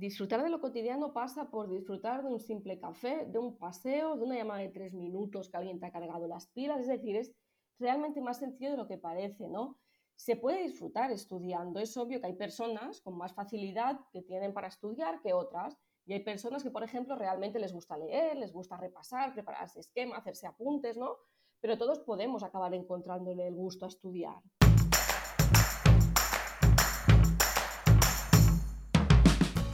Disfrutar de lo cotidiano pasa por disfrutar de un simple café, de un paseo, de una llamada de tres minutos que alguien te ha cargado las pilas, es decir, es realmente más sencillo de lo que parece, ¿no? Se puede disfrutar estudiando, es obvio que hay personas con más facilidad que tienen para estudiar que otras, y hay personas que, por ejemplo, realmente les gusta leer, les gusta repasar, prepararse esquema, hacerse apuntes, ¿no? Pero todos podemos acabar encontrándole el gusto a estudiar.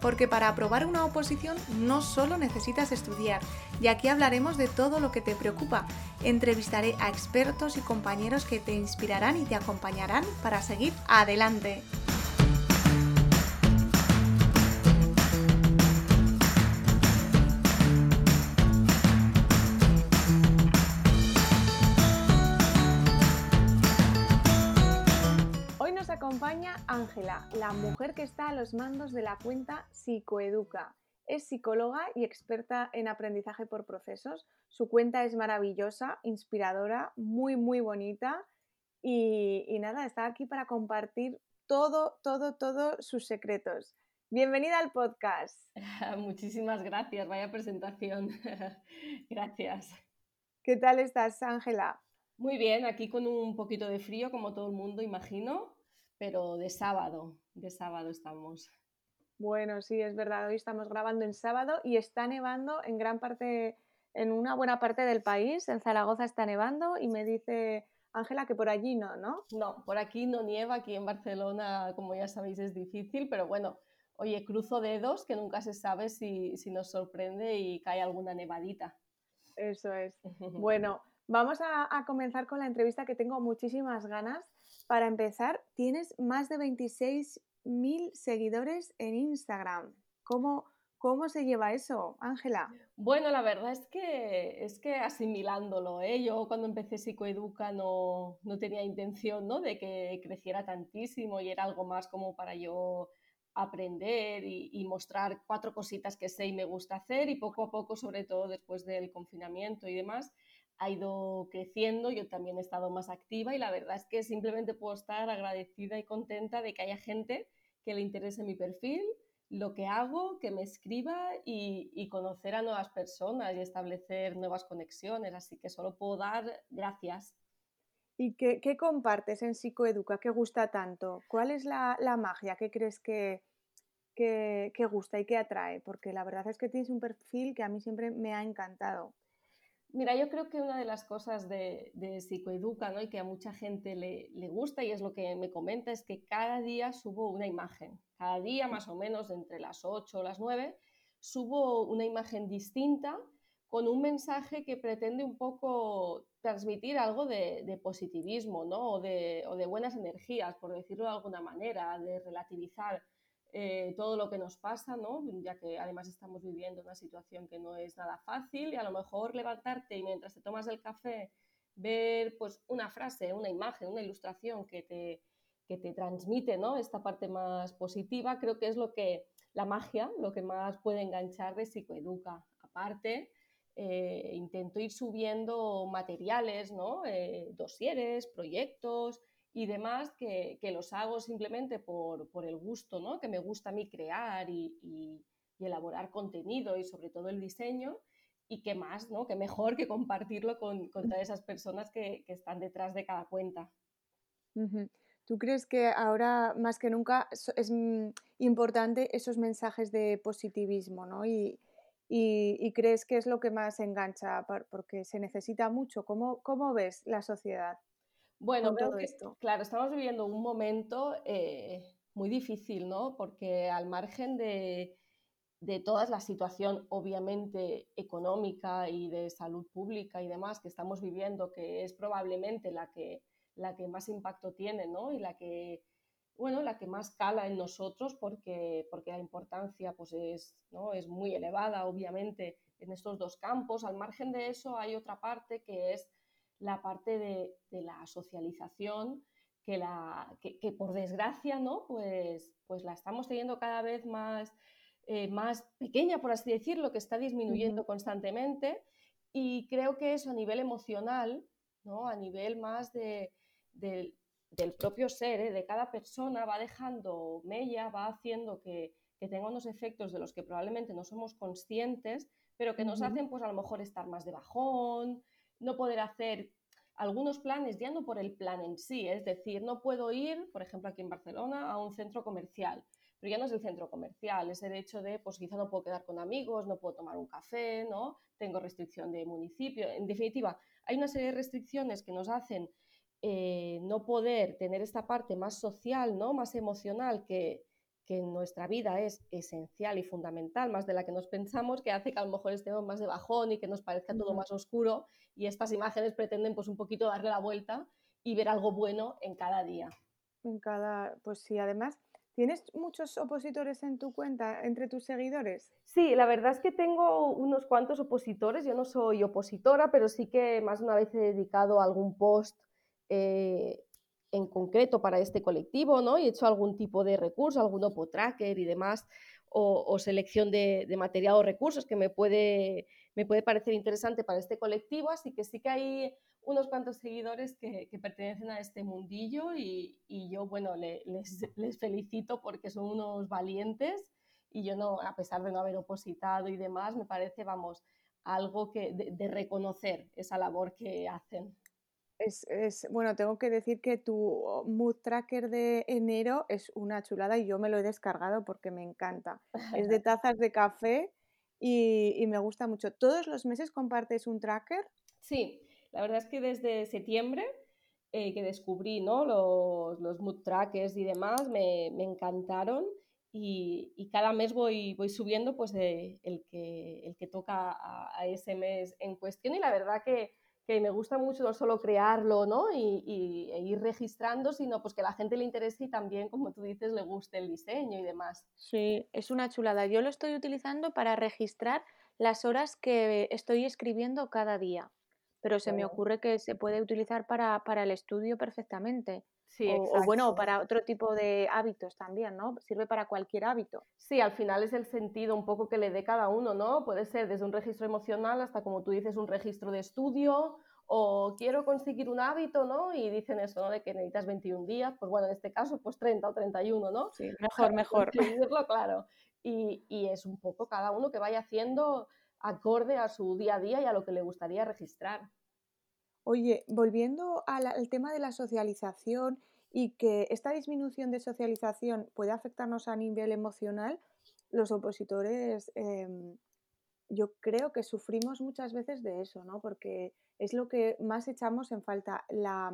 porque para aprobar una oposición no solo necesitas estudiar, y aquí hablaremos de todo lo que te preocupa. Entrevistaré a expertos y compañeros que te inspirarán y te acompañarán para seguir adelante. Ángela, la mujer que está a los mandos de la cuenta Psicoeduca. Es psicóloga y experta en aprendizaje por procesos. Su cuenta es maravillosa, inspiradora, muy, muy bonita. Y, nada, está aquí para compartir todo, todo, todos sus secretos. Bienvenida al podcast. Muchísimas gracias, vaya presentación. gracias. ¿Qué tal estás, Ángela? Muy bien, aquí con un poquito de frío, como todo el mundo, imagino, pero de sábado, de sábado estamos. Bueno, sí, es verdad, hoy estamos grabando en sábado y está nevando en gran parte, en una buena parte del país, en Zaragoza está nevando y me dice Ángela que por allí no, ¿no? No, por aquí no nieva, aquí en Barcelona, como ya sabéis, es difícil, pero bueno, oye, cruzo dedos que nunca se sabe si, si nos sorprende y cae alguna nevadita. Eso es. Bueno, vamos a, a comenzar con la entrevista que tengo muchísimas ganas para empezar, tienes más de 26.000 seguidores en Instagram. ¿Cómo, ¿Cómo se lleva eso, Ángela? Bueno, la verdad es que, es que asimilándolo, ¿eh? yo cuando empecé Psicoeduca no, no tenía intención ¿no? de que creciera tantísimo y era algo más como para yo aprender y, y, mostrar cuatro cositas que sé y me gusta hacer y poco a poco, sobre todo después del confinamiento y demás, ha ido creciendo, yo también he estado más activa y la verdad es que simplemente puedo estar agradecida y contenta de que haya gente que le interese mi perfil, lo que hago, que me escriba y, conocer a nuevas personas y establecer nuevas conexiones. Así que solo puedo dar gracias. ¿Y qué, compartes en Psicoeduca? ¿Qué gusta tanto? ¿Cuál es la, magia que crees que, que, que gusta y que atrae? Porque la verdad es que tienes un perfil que a mí siempre me ha encantado. Mira, yo creo que una de las cosas de, Psicoeduca ¿no? y que a mucha gente le, gusta y es lo que me comenta es que cada día subo una imagen. Cada día, más o menos entre las 8 o las 9, subo una imagen distinta con un mensaje que pretende un poco transmitir algo de, positivismo ¿no? o, de, o de buenas energías, por decirlo de alguna manera, de relativizar eh, todo lo que nos pasa, ¿no? ya que además estamos viviendo una situación que no es nada fácil y a lo mejor levantarte y mientras te tomas el café ver pues, una frase, una imagen, una ilustración que te, que te transmite ¿no? esta parte más positiva, creo que es lo que la magia, lo que más puede enganchar de psicoeduca. Aparte, eh, intento ir subiendo materiales, ¿no? Eh, dosieres, proyectos, y demás que, los hago simplemente por, el gusto, ¿no? que me gusta a mí crear y, elaborar contenido y sobre todo el diseño y que más, ¿no? que mejor que compartirlo con, todas esas personas que, están detrás de cada cuenta. ¿Tú crees que ahora más que nunca es importante esos mensajes de positivismo ¿no? y, crees que es lo que más engancha porque se necesita mucho? ¿Cómo, cómo ves la sociedad? Bueno, todo esto. claro, estamos viviendo un momento eh, muy difícil, ¿no? Porque al margen de, toda la situación, obviamente, económica y de salud pública y demás que estamos viviendo, que es probablemente la que, la que más impacto tiene, ¿no? Y la que, bueno, la que más cala en nosotros porque, porque la importancia pues es, ¿no? es muy elevada, obviamente, en estos dos campos. Al margen de eso hay otra parte que es la parte de, la socialización que, la, que, por desgracia, ¿no? Pues, pues la estamos teniendo cada vez más, eh, más pequeña, por así decirlo, que está disminuyendo constantemente. Y creo que eso a nivel emocional, ¿no? a nivel más de, del propio ser, ¿eh? de cada persona, va dejando mella, va haciendo que, que, tenga unos efectos de los que probablemente no somos conscientes, pero que nos hacen pues a lo mejor estar más de bajón, no poder hacer algunos planes, ya no por el plan en sí, es decir, no puedo ir, por ejemplo, aquí en Barcelona, a un centro comercial, pero ya no es el centro comercial, es el hecho de, pues quizá no puedo quedar con amigos, no puedo tomar un café, ¿no? Tengo restricción de municipio. En definitiva, hay una serie de restricciones que nos hacen eh, no poder tener esta parte más social, ¿no? Más emocional que, que en nuestra vida es esencial y fundamental, más de la que nos pensamos, que hace que a lo mejor estemos más de bajón y que nos parezca todo más oscuro y estas imágenes pretenden pues un poquito darle la vuelta y ver algo bueno en cada día. En cada, pues sí, además, ¿tienes muchos opositores en tu cuenta entre tus seguidores? Sí, la verdad es que tengo unos cuantos opositores, yo no soy opositora, pero sí que más de una vez he dedicado algún post eh, en concreto para este colectivo, ¿no? Y he hecho algún tipo de recurso, algún OPO-tracker y demás, o, selección de, material o recursos que me puede, me puede parecer interesante para este colectivo, así que sí que hay unos cuantos seguidores que, pertenecen a este mundillo y, yo, bueno, les, les, felicito porque son unos valientes y yo no, a pesar de no haber opositado y demás, me parece, vamos, algo que de reconocer esa labor que hacen. Es, bueno, tengo que decir que tu mood tracker de enero es una chulada y yo me lo he descargado porque me encanta. Es de tazas de café y, me gusta mucho. ¿Todos los meses compartes un tracker? Sí, la verdad es que desde septiembre eh, que descubrí ¿no? los, los mood trackers y demás, me, encantaron y, cada mes voy, voy subiendo pues el, que, el que toca a ese mes en cuestión y la verdad que que me gusta mucho no solo crearlo ¿no? Y, e ir registrando, sino pues que la gente le interese y también, como tú dices, le guste el diseño y demás. Sí, es una chulada. Yo lo estoy utilizando para registrar las horas que estoy escribiendo cada día, pero se me ocurre que se puede utilizar para, para el estudio perfectamente. Sí, o, bueno, para otro tipo de hábitos también, ¿no? Sirve para cualquier hábito. Sí, al final es el sentido un poco que le dé cada uno, ¿no? Puede ser desde un registro emocional hasta, como tú dices, un registro de estudio o quiero conseguir un hábito, ¿no? Y dicen eso, ¿no? De que necesitas 21 días, pues bueno, en este caso, pues 30 o 31, ¿no? Sí, mejor, mejor. claro. Y, y es un poco cada uno que vaya haciendo acorde a su día a día y a lo que le gustaría registrar. Oye, volviendo al, tema de la socialización y que esta disminución de socialización puede afectarnos a nivel emocional, los opositores em, yo creo que sufrimos muchas veces de eso, ¿no? Porque es lo que más echamos en falta, la,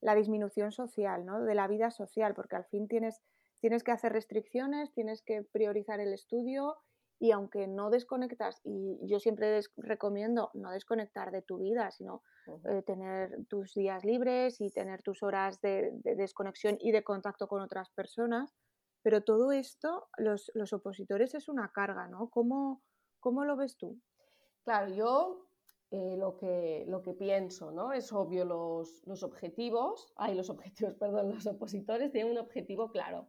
la disminución social, ¿no? De la vida social, porque al fin tienes, tienes que hacer restricciones, tienes que priorizar el estudio y aunque no desconectas, y yo siempre recomiendo no desconectar de tu vida, sino eh, tener tus días libres y tener tus horas de, desconexión y de contacto con otras personas, pero todo esto, los, los opositores es una carga, ¿no? ¿Cómo, ¿Cómo, lo ves tú? Claro, yo eh, lo, que, lo que pienso, ¿no? Es obvio, los, los objetivos, ay, los objetivos, perdón, los opositores tienen un objetivo claro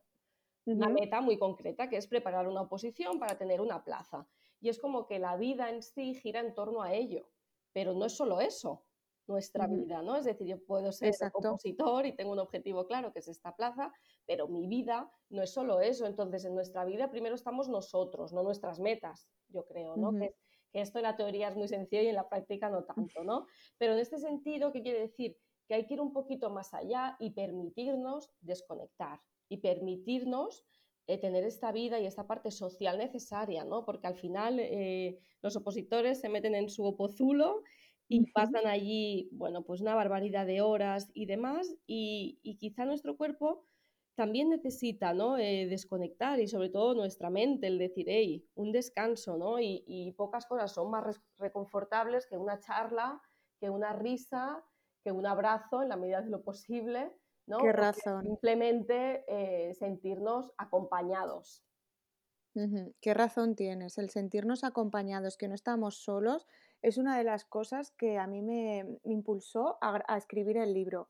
una meta muy concreta, que es preparar una oposición para tener una plaza. Y es como que la vida en sí gira en torno a ello, pero no es solo eso, nuestra vida, ¿no? Es decir, yo puedo ser opositor y tengo un objetivo claro, que es esta plaza, pero mi vida no es solo eso. Entonces, en nuestra vida primero estamos nosotros, no nuestras metas, yo creo, ¿no? que, que, esto en la teoría es muy sencillo y en la práctica no tanto, ¿no? Pero en este sentido, ¿qué quiere decir? Que hay que ir un poquito más allá y permitirnos desconectar y permitirnos eh, tener esta vida y esta parte social necesaria, ¿no? Porque al final eh, los opositores se meten en su opozulo y pasan allí, bueno, pues una barbaridad de horas y demás, y, quizá nuestro cuerpo también necesita, ¿no? Eh, desconectar y sobre todo nuestra mente, el decir, hey, un descanso, ¿no? Y, y pocas cosas son más reconfortables que una charla, que una risa, que un abrazo en la medida de lo posible Qué razón. Simplemente eh, sentirnos acompañados. Qué razón tienes. El sentirnos acompañados, que no estamos solos, es una de las cosas que a mí me, impulsó a, escribir el libro.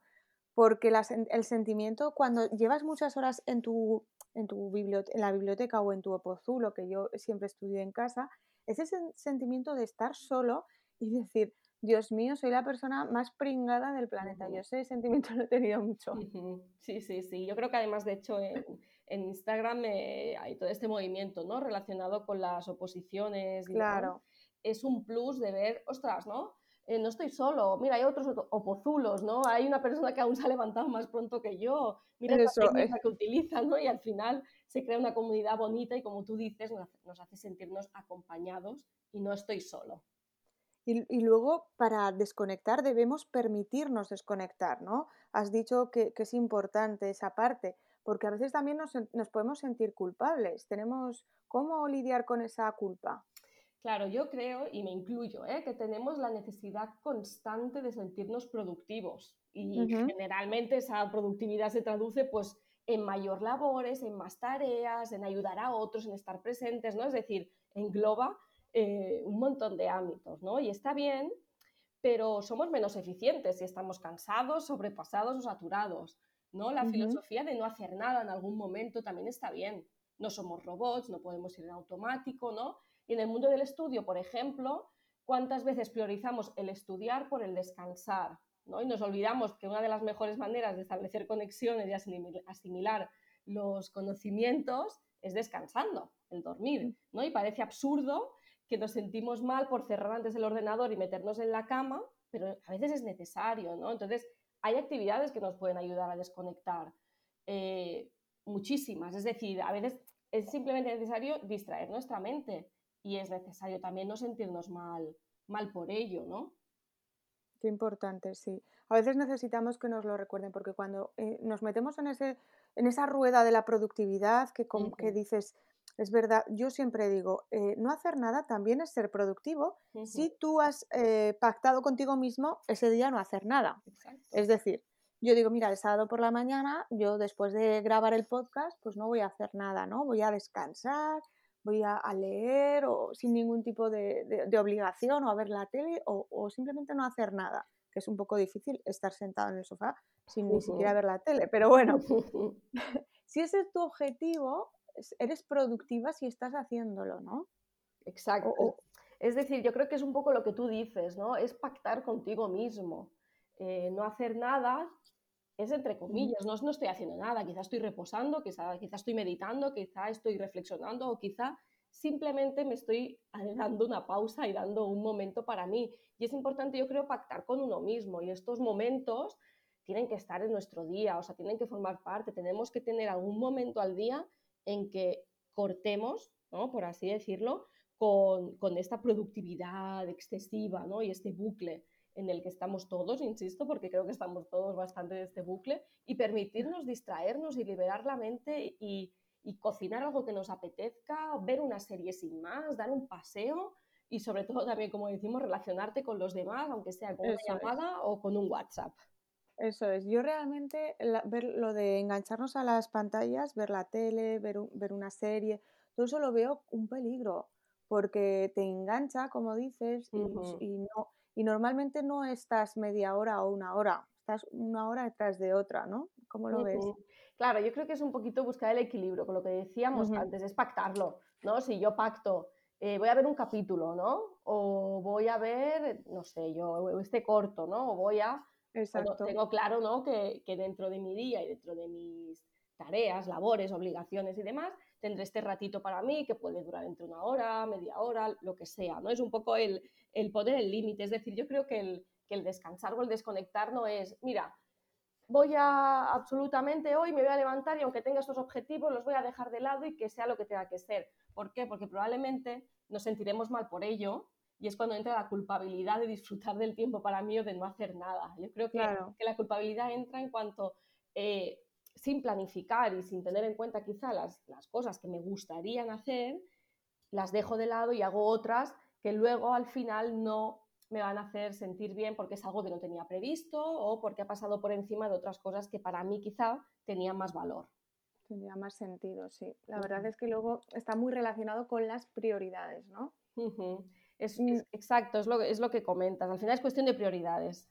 porque el sentimiento, cuando llevas muchas horas en tu, en, tu en la biblioteca o en tu opozulo, que yo siempre estudio en casa, ese sentimiento de estar solo y decir, Dios mío, soy la persona más pringada del planeta. Yo ese sentimiento lo he tenido mucho. Sí, sí, sí. Yo creo que además, de hecho, en, Instagram eh, hay todo este movimiento, ¿no? Relacionado con las oposiciones. Claro. Es un plus de ver, ostras, ¿no? Eh, no estoy solo, mira, hay otros opozulos, ¿no? Hay una persona que aún se ha levantado más pronto que yo, mira la técnica que utiliza, ¿no? Y al final se crea una comunidad bonita y como tú dices, nos hace sentirnos acompañados y no estoy solo. Y, luego, para desconectar, debemos permitirnos desconectar, ¿no? Has dicho que, es importante esa parte, porque a veces también nos, nos, podemos sentir culpables. Tenemos, ¿Cómo lidiar con esa culpa? Claro, yo creo, y me incluyo, ¿eh? que tenemos la necesidad constante de sentirnos productivos. Y generalmente esa productividad se traduce pues, en mayor labores, en más tareas, en ayudar a otros, en estar presentes, ¿no? Es decir, engloba eh, un montón de ámbitos, ¿no? Y está bien, pero somos menos eficientes si estamos cansados, sobrepasados o saturados, ¿no? La filosofía de no hacer nada en algún momento también está bien. No somos robots, no podemos ir en automático, ¿no? Y en el mundo del estudio, por ejemplo, ¿cuántas veces priorizamos el estudiar por el descansar? ¿no? Y nos olvidamos que una de las mejores maneras de establecer conexiones y asimilar los conocimientos es descansando, el dormir, ¿no? Y parece absurdo que nos sentimos mal por cerrar antes el ordenador y meternos en la cama, pero a veces es necesario, ¿no? Entonces, hay actividades que nos pueden ayudar a desconectar, eh, muchísimas, es decir, a veces es simplemente necesario distraer nuestra mente y es necesario también no sentirnos mal, mal por ello, ¿no? Qué importante, sí. A veces necesitamos que nos lo recuerden porque cuando eh, nos metemos en, ese, en esa rueda de la productividad que, que dices, es verdad, yo siempre digo, eh, no hacer nada también es ser productivo. Si tú has eh, pactado contigo mismo ese día no hacer nada. Es decir, yo digo, mira, el sábado por la mañana, yo después de grabar el podcast, pues no voy a hacer nada, ¿no? Voy a descansar, voy a, leer o sin ningún tipo de, obligación o a ver la tele o, simplemente no hacer nada, que es un poco difícil estar sentado en el sofá sin ni siquiera ver la tele, pero bueno, si ese es tu objetivo, eres productiva si estás haciéndolo, ¿no? Exacto. es decir, yo creo que es un poco lo que tú dices, ¿no? Es pactar contigo mismo. Eh, no hacer nada es entre comillas, no, no estoy haciendo nada, quizás estoy reposando, quizás quizá estoy meditando, quizá estoy reflexionando o quizá simplemente me estoy dando una pausa y dando un momento para mí. Y es importante, yo creo, pactar con uno mismo y estos momentos tienen que estar en nuestro día, o sea, tienen que formar parte, tenemos que tener algún momento al día en que cortemos, ¿no? por así decirlo, con, con esta productividad excesiva ¿no? y este bucle en el que estamos todos, insisto, porque creo que estamos todos bastante en este bucle, y permitirnos distraernos y liberar la mente y, y cocinar algo que nos apetezca, ver una serie sin más, dar un paseo y sobre todo también, como decimos, relacionarte con los demás, aunque sea con una llamada o con un WhatsApp. Eso es. Yo realmente ver lo de engancharnos a las pantallas, ver la tele, ver, ver una serie, todo eso lo veo un peligro, porque te engancha, como dices, y, no, y normalmente no estás media hora o una hora, estás una hora detrás de otra, ¿no? ¿Cómo lo ves? Claro, yo creo que es un poquito buscar el equilibrio, con lo que decíamos antes, es pactarlo, ¿no? Si yo pacto, eh, voy a ver un capítulo, ¿no? O voy a ver, no sé, yo este corto, ¿no? O voy a Exacto. tengo claro ¿no? que, dentro de mi día y dentro de mis tareas, labores, obligaciones y demás, tendré este ratito para mí que puede durar entre una hora, media hora, lo que sea, ¿no? Es un poco el, el poner el límite, es decir, yo creo que el, que el descansar o el desconectar no es, mira, voy a absolutamente hoy me voy a levantar y aunque tenga estos objetivos los voy a dejar de lado y que sea lo que tenga que ser. ¿Por qué? Porque probablemente nos sentiremos mal por ello y es cuando entra la culpabilidad de disfrutar del tiempo para mí o de no hacer nada. Yo creo que, que la culpabilidad entra en cuanto, eh, sin planificar y sin tener en cuenta quizá las, las cosas que me gustarían hacer, las dejo de lado y hago otras que luego al final no me van a hacer sentir bien porque es algo que no tenía previsto o porque ha pasado por encima de otras cosas que para mí quizá tenían más valor. Tendría más sentido, sí. La verdad es que luego está muy relacionado con las prioridades, ¿no? Es, mm. exacto, es lo, es lo que comentas. Al final es cuestión de prioridades.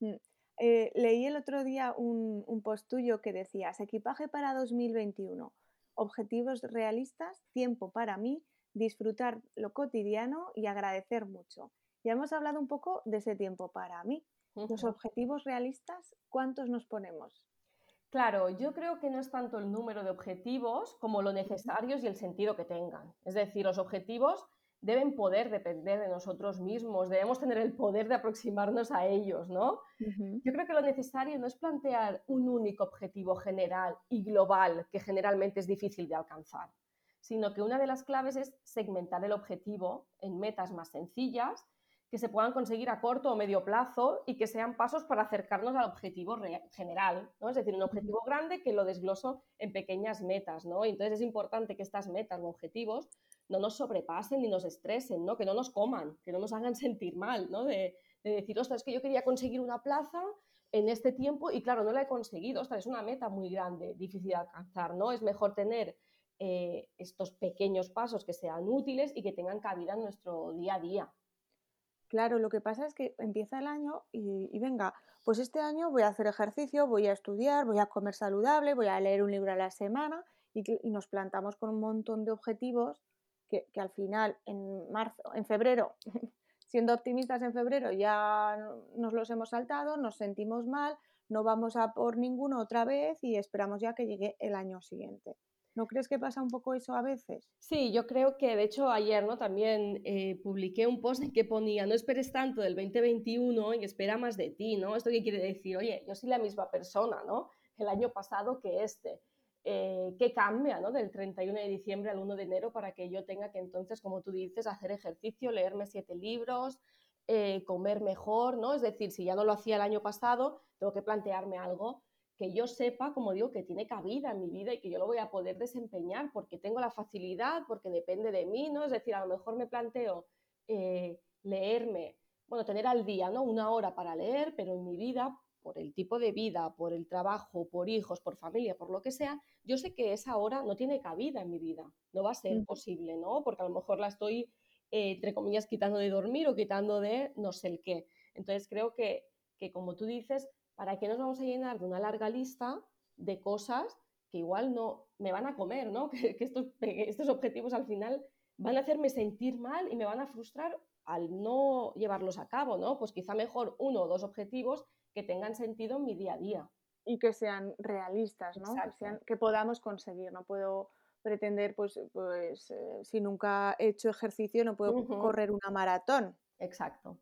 Mm. eh, leí el otro día un, un post tuyo que decías, equipaje para 2021, objetivos realistas, tiempo para mí, disfrutar lo cotidiano y agradecer mucho. Ya hemos hablado un poco de ese tiempo para mí. Los objetivos realistas, ¿cuántos nos ponemos? Claro, yo creo que no es tanto el número de objetivos como lo necesarios y el sentido que tengan. Es decir, los objetivos deben poder depender de nosotros mismos, debemos tener el poder de aproximarnos a ellos, ¿no? Yo creo que lo necesario no es plantear un único objetivo general y global que generalmente es difícil de alcanzar, sino que una de las claves es segmentar el objetivo en metas más sencillas que se puedan conseguir a corto o medio plazo y que sean pasos para acercarnos al objetivo general, ¿no? Es decir, un objetivo grande que lo desgloso en pequeñas metas, ¿no? entonces es importante que estas metas o objetivos no nos sobrepasen ni nos estresen, ¿no? Que no nos coman, que no nos hagan sentir mal, ¿no? De, decir, ostras, es que yo quería conseguir una plaza en este tiempo y claro, no la he conseguido, ostras, es una meta muy grande, difícil de alcanzar, ¿no? Es mejor tener eh, estos pequeños pasos que sean útiles y que tengan cabida en nuestro día a día. Claro, lo que pasa es que empieza el año y, venga, pues este año voy a hacer ejercicio, voy a estudiar, voy a comer saludable, voy a leer un libro a la semana y, nos plantamos con un montón de objetivos que, al final en marzo, en febrero, siendo optimistas en febrero ya nos los hemos saltado, nos sentimos mal, no vamos a por ninguno otra vez y esperamos ya que llegue el año siguiente. ¿No crees que pasa un poco eso a veces? Sí, yo creo que de hecho ayer ¿no? también eh, publiqué un post en que ponía no esperes tanto del 2021 y espera más de ti, ¿no? ¿Esto qué quiere decir? Oye, yo soy la misma persona, ¿no? El año pasado que este. Eh, ¿Qué cambia ¿no? del 31 de diciembre al 1 de enero para que yo tenga que entonces, como tú dices, hacer ejercicio, leerme siete libros, eh, comer mejor, ¿no? Es decir, si ya no lo hacía el año pasado, tengo que plantearme algo que yo sepa, como digo, que tiene cabida en mi vida y que yo lo voy a poder desempeñar porque tengo la facilidad, porque depende de mí, ¿no? Es decir, a lo mejor me planteo eh, leerme, bueno, tener al día, ¿no? Una hora para leer, pero en mi vida, por el tipo de vida, por el trabajo, por hijos, por familia, por lo que sea, yo sé que esa hora no tiene cabida en mi vida, no va a ser posible, ¿no? Porque a lo mejor la estoy, eh, entre comillas, quitando de dormir o quitando de no sé el qué. Entonces creo que, que como tú dices, ¿para qué nos vamos a llenar de una larga lista de cosas que igual no me van a comer, ¿no? Que, estos, estos objetivos al final van a hacerme sentir mal y me van a frustrar al no llevarlos a cabo, ¿no? Pues quizá mejor uno o dos objetivos que tengan sentido en mi día a día. Y que sean realistas, ¿no? Que, podamos conseguir. No puedo pretender, pues, pues eh, si nunca he hecho ejercicio, no puedo correr una maratón. Exacto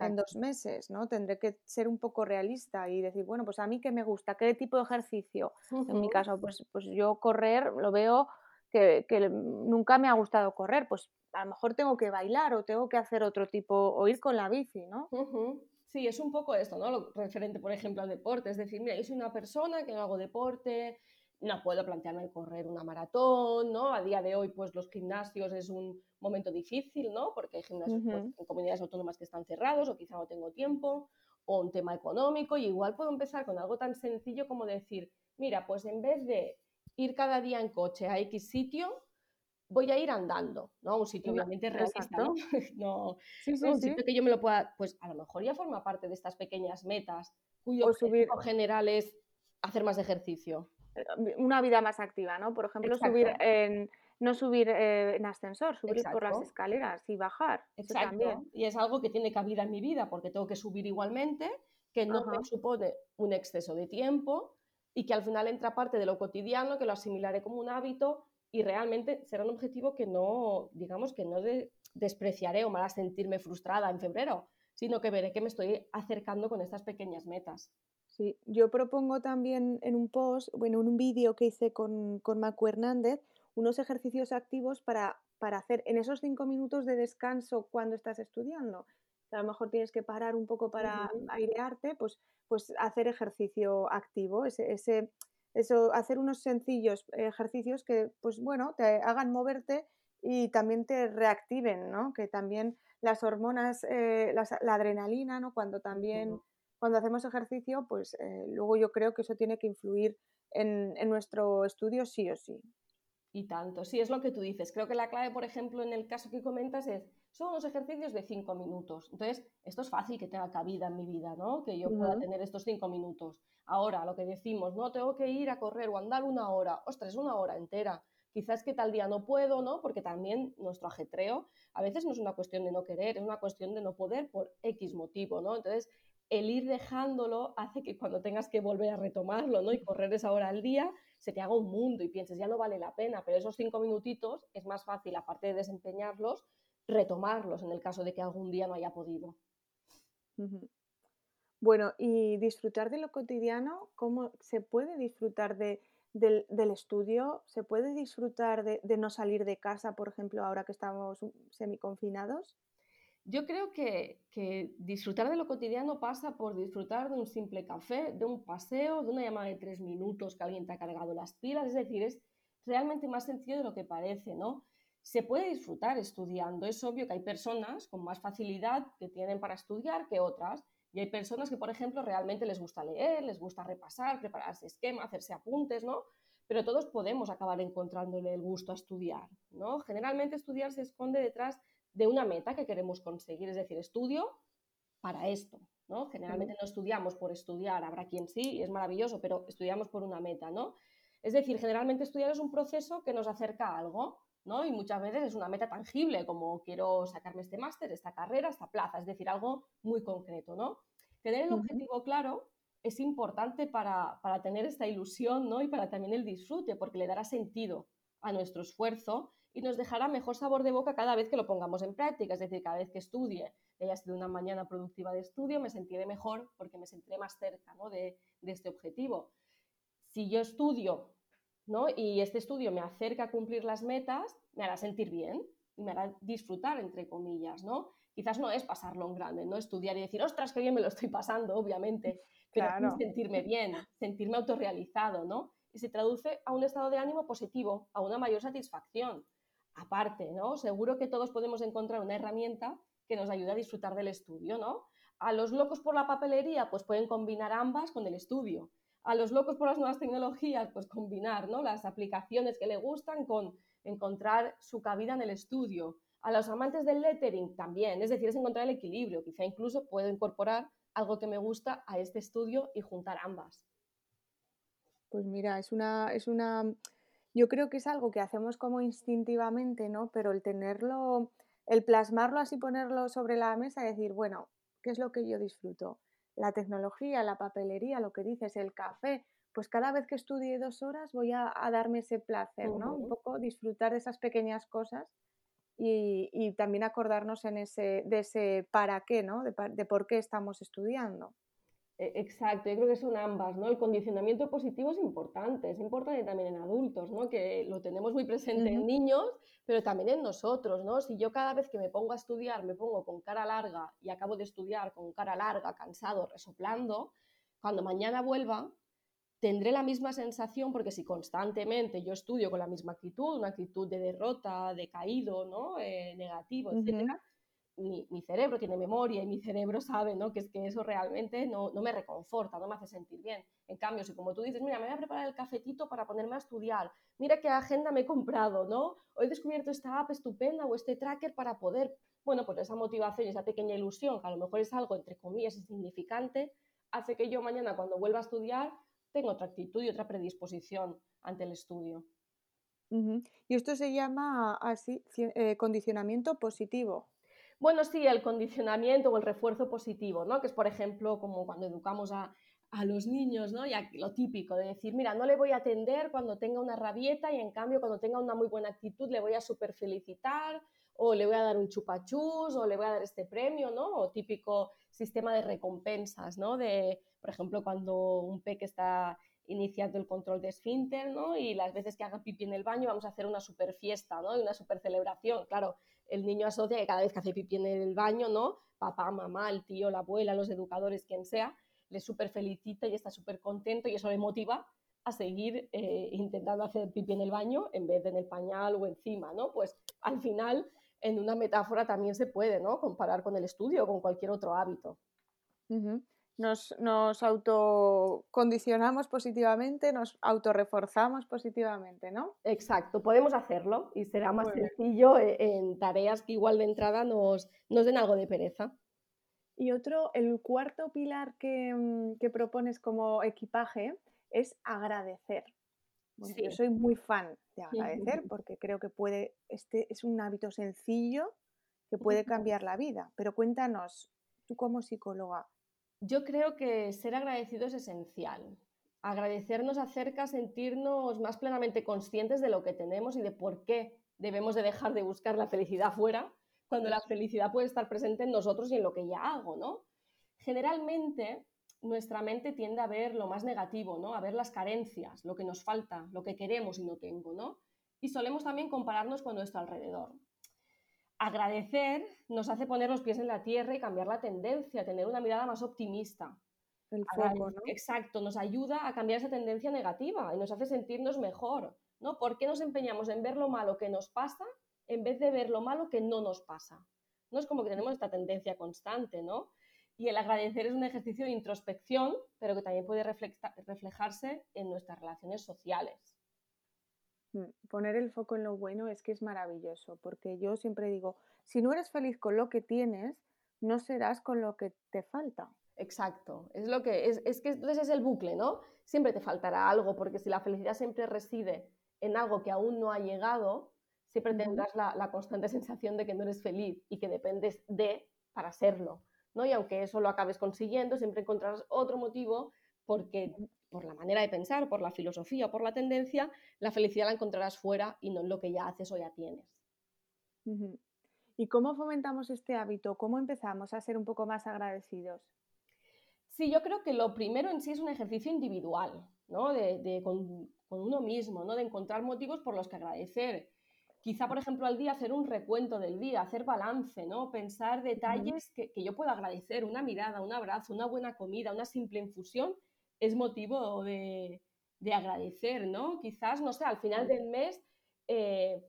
en dos meses, ¿no? Tendré que ser un poco realista y decir, bueno, pues a mí qué me gusta, qué tipo de ejercicio. En mi caso, pues, pues yo correr lo veo que, nunca me ha gustado correr, pues a lo mejor tengo que bailar o tengo que hacer otro tipo, o ir con la bici, ¿no? Sí, es un poco esto, ¿no? Lo referente, por ejemplo, al deporte. Es decir, mira, yo soy una persona que no hago deporte, no puedo plantearme correr una maratón, ¿no? A día de hoy, pues los gimnasios es un momento difícil, ¿no? Porque hay gimnasios pues, en comunidades autónomas que están cerrados o quizá no tengo tiempo, o un tema económico, y igual puedo empezar con algo tan sencillo como decir, mira, pues en vez de ir cada día en coche a X sitio, voy a ir andando, ¿no? Un sitio obviamente realista, ¿no? no un sitio que yo me lo pueda, pues a lo mejor ya forma parte de estas pequeñas metas, cuyo objetivo general es hacer más ejercicio. Eh, una vida más activa, ¿no? Por ejemplo, subir en, no subir eh, en ascensor, subir por las escaleras y bajar. Exacto. Y es algo que tiene cabida en mi vida porque tengo que subir igualmente, que no me supone un exceso de tiempo y que al final entra parte de lo cotidiano, que lo asimilaré como un hábito y realmente será un objetivo que no, digamos, que no despreciaré o me hará sentirme frustrada en febrero, sino que veré que me estoy acercando con estas pequeñas metas. Sí, yo propongo también en un post, bueno, en un vídeo que hice con, con Macu Hernández, unos ejercicios activos para, para hacer en esos cinco minutos de descanso cuando estás estudiando. A lo mejor tienes que parar un poco para airearte, pues, pues hacer ejercicio activo, ese, ese, eso, hacer unos sencillos ejercicios que, pues bueno, te hagan moverte y también te reactiven, ¿no? Que también las hormonas, eh, la adrenalina, ¿no? Cuando también cuando hacemos ejercicio, pues eh, luego yo creo que eso tiene que influir en, nuestro estudio sí o sí. Y tanto, sí, es lo que tú dices. Creo que la clave, por ejemplo, en el caso que comentas es, son unos ejercicios de cinco minutos. Entonces, esto es fácil que tenga cabida en mi vida, ¿no? Que yo pueda tener estos cinco minutos. Ahora, lo que decimos, no, tengo que ir a correr o andar una hora. Ostras, una hora entera. Quizás que tal día no puedo, ¿no? Porque también nuestro ajetreo a veces no es una cuestión de no querer, es una cuestión de no poder por X motivo, ¿no? Entonces, el ir dejándolo hace que cuando tengas que volver a retomarlo, ¿no? Y correr esa hora al día, se te haga un mundo y pienses, ya no vale la pena, pero esos cinco minutitos es más fácil, aparte de desempeñarlos, retomarlos en el caso de que algún día no haya podido. Bueno, y disfrutar de lo cotidiano, ¿cómo se puede disfrutar de, del, estudio? ¿Se puede disfrutar de, de, no salir de casa, por ejemplo, ahora que estamos semiconfinados? Yo creo que, que, disfrutar de lo cotidiano pasa por disfrutar de un simple café, de un paseo, de una llamada de tres minutos que alguien te ha cargado las pilas, es decir, es realmente más sencillo de lo que parece, ¿no? Se puede disfrutar estudiando, es obvio que hay personas con más facilidad que tienen para estudiar que otras, y hay personas que, por ejemplo, realmente les gusta leer, les gusta repasar, prepararse esquema, hacerse apuntes, ¿no? Pero todos podemos acabar encontrándole el gusto a estudiar, ¿no? Generalmente estudiar se esconde detrás de una meta que queremos conseguir, es decir, estudio para esto, ¿no? Generalmente no estudiamos por estudiar, habrá quien sí, es maravilloso, pero estudiamos por una meta, ¿no? Es decir, generalmente estudiar es un proceso que nos acerca a algo, ¿no? Y muchas veces es una meta tangible, como quiero sacarme este máster, esta carrera, esta plaza, es decir, algo muy concreto, ¿no? Tener el objetivo claro es importante para, para, tener esta ilusión, ¿no? Y para también el disfrute, porque le dará sentido a nuestro esfuerzo y nos dejará mejor sabor de boca cada vez que lo pongamos en práctica, es decir, cada vez que estudie, haya sido una mañana productiva de estudio, me sentiré mejor porque me sentiré más cerca ¿no? de, de, este objetivo. Si yo estudio ¿no? y este estudio me acerca a cumplir las metas, me hará sentir bien y me hará disfrutar, entre comillas, ¿no? Quizás no es pasarlo en grande, no estudiar y decir, ostras, qué bien me lo estoy pasando, obviamente, pero claro. sentirme bien, sentirme autorrealizado, ¿no? Y se traduce a un estado de ánimo positivo, a una mayor satisfacción aparte, ¿no? Seguro que todos podemos encontrar una herramienta que nos ayude a disfrutar del estudio, ¿no? A los locos por la papelería, pues pueden combinar ambas con el estudio. A los locos por las nuevas tecnologías, pues combinar, ¿no? Las aplicaciones que le gustan con encontrar su cabida en el estudio. A los amantes del lettering también, es decir, es encontrar el equilibrio. Quizá incluso puedo incorporar algo que me gusta a este estudio y juntar ambas. Pues mira, es una, es una yo creo que es algo que hacemos como instintivamente, ¿no? Pero el tenerlo, el plasmarlo así, ponerlo sobre la mesa y decir, bueno, ¿qué es lo que yo disfruto? La tecnología, la papelería, lo que dices, el café, pues cada vez que estudie dos horas voy a, darme ese placer, ¿no? Un poco disfrutar de esas pequeñas cosas y, también acordarnos en ese, de ese para qué, ¿no? de por qué estamos estudiando. E, exacto, yo creo que son ambas, ¿no? El condicionamiento positivo es importante, es importante también en adultos, ¿no? Que lo tenemos muy presente en niños, pero también en nosotros, ¿no? Si yo cada vez que me pongo a estudiar me pongo con cara larga y acabo de estudiar con cara larga, cansado, resoplando, cuando mañana vuelva tendré la misma sensación porque si constantemente yo estudio con la misma actitud, una actitud de derrota, de caído, ¿no? Eh, negativo, etcétera, mi, cerebro tiene memoria y mi cerebro sabe ¿no? que es que eso realmente no, me reconforta, no me hace sentir bien. En cambio, si como tú dices, mira, me voy a preparar el cafetito para ponerme a estudiar, mira qué agenda me he comprado, ¿no? Hoy he descubierto esta app estupenda o este tracker para poder, bueno, pues esa motivación y esa pequeña ilusión, que a lo mejor es algo, entre comillas, insignificante, hace que yo mañana cuando vuelva a estudiar tenga otra actitud y otra predisposición ante el estudio. Y esto se llama así, eh, condicionamiento positivo. Bueno, sí, el condicionamiento o el refuerzo positivo, ¿no? Que es, por ejemplo, como cuando educamos a, los niños, ¿no? Ya lo típico de decir, mira, no le voy a atender cuando tenga una rabieta y en cambio cuando tenga una muy buena actitud le voy a super felicitar o le voy a dar un chupachus o le voy a dar este premio, ¿no? O típico sistema de recompensas, ¿no? De, por ejemplo, cuando un peque está iniciando el control de esfínter, ¿no? Y las veces que haga pipí en el baño vamos a hacer una super fiesta, ¿no? Y una super celebración. Claro, el niño asocia que cada vez que hace pipí en el baño, ¿no? Papá, mamá, el tío, la abuela, los educadores, quien sea, le súper felicita y está súper contento y eso le motiva a seguir eh, intentando hacer pipí en el baño en vez de en el pañal o encima, ¿no? Pues al final, en una metáfora también se puede, ¿no? Comparar con el estudio o con cualquier otro hábito. Nos, nos autocondicionamos positivamente, nos autorreforzamos positivamente, ¿no? Exacto, podemos hacerlo y será más sencillo e, en tareas que igual de entrada nos, nos den algo de pereza. Y otro, el cuarto pilar que, mm, que propones como equipaje es agradecer. Yo soy muy fan de agradecer porque creo que puede, este es un hábito sencillo que puede cambiar la vida. Pero cuéntanos, tú como psicóloga. Yo creo que ser agradecido es esencial. Agradecer nos acerca sentirnos más plenamente conscientes de lo que tenemos y de por qué debemos de dejar de buscar la felicidad fuera, cuando la felicidad puede estar presente en nosotros y en lo que ya hago, ¿no? Generalmente nuestra mente tiende a ver lo más negativo, ¿no? A ver las carencias, lo que nos falta, lo que queremos y no tengo, ¿no? Y solemos también compararnos con nuestro alrededor. Agradecer nos hace poner los pies en la tierra y cambiar la tendencia, tener una mirada más optimista. El foco, ¿no? Exacto, nos ayuda a cambiar esa tendencia negativa y nos hace sentirnos mejor, ¿no? ¿Por qué nos empeñamos en ver lo malo que nos pasa en vez de ver lo malo que no nos pasa? No es como que tenemos esta tendencia constante, ¿no? Y el agradecer es un ejercicio de introspección, pero que también puede reflejarse en nuestras relaciones sociales. Mm, poner el foco en lo bueno es que es maravilloso, porque yo siempre digo, si no eres feliz con lo que tienes, no serás con lo que te falta. Exacto, es lo que es, es que entonces es el bucle, ¿no? Siempre te faltará algo, porque si la felicidad siempre reside en algo que aún no ha llegado, siempre tendrás la, la constante sensación de que no eres feliz y que dependes de para serlo. ¿no? Y aunque eso lo acabes consiguiendo, siempre encontrarás otro motivo porque por la manera de pensar, por la filosofía o por la tendencia, la felicidad la encontrarás fuera y no en lo que ya haces o ya tienes. ¿Y cómo fomentamos este hábito? ¿Cómo empezamos a ser un poco más agradecidos? Sí, yo creo que lo primero en sí es un ejercicio individual, ¿no? De, con, con, uno mismo, ¿no? De encontrar motivos por los que agradecer. Quizá, por ejemplo, al día hacer un recuento del día, hacer balance, ¿no? Pensar detalles que, yo puedo agradecer, una mirada, un abrazo, una buena comida, una simple infusión, es motivo de, agradecer, ¿no? Quizás, no sé, al final del mes eh,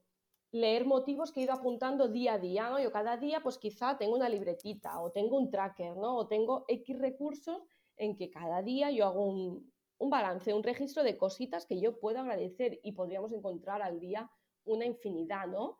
leer motivos que he ido apuntando día a día, ¿no? Yo cada día, pues quizá tengo una libretita o tengo un tracker, ¿no? O tengo X recursos en que cada día yo hago un, un balance, un registro de cositas que yo puedo agradecer y podríamos encontrar al día una infinidad, ¿no?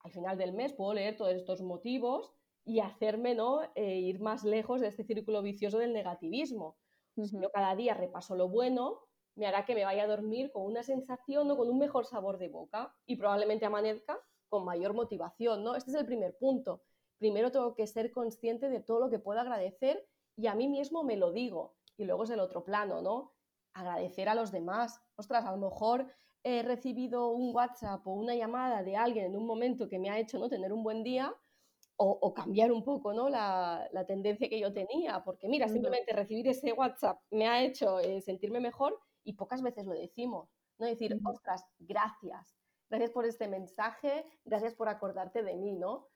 Al final del mes puedo leer todos estos motivos y hacerme, ¿no? Eh, ir más lejos de este círculo vicioso del negativismo. Si yo cada día repaso lo bueno, me hará que me vaya a dormir con una sensación o con un mejor sabor de boca y probablemente amanezca con mayor motivación, ¿no? Este es el primer punto. Primero tengo que ser consciente de todo lo que puedo agradecer y a mí mismo me lo digo. Y luego es el otro plano, ¿no? Agradecer a los demás. Ostras, a lo mejor he recibido un WhatsApp o una llamada de alguien en un momento que me ha hecho ¿no? tener un buen día o, cambiar un poco ¿no? la, tendencia que yo tenía, porque mira, simplemente recibir ese WhatsApp me ha hecho eh, sentirme mejor y pocas veces lo decimos, ¿no? Decir, ostras, gracias, gracias por este mensaje, gracias por acordarte de mí, ¿no?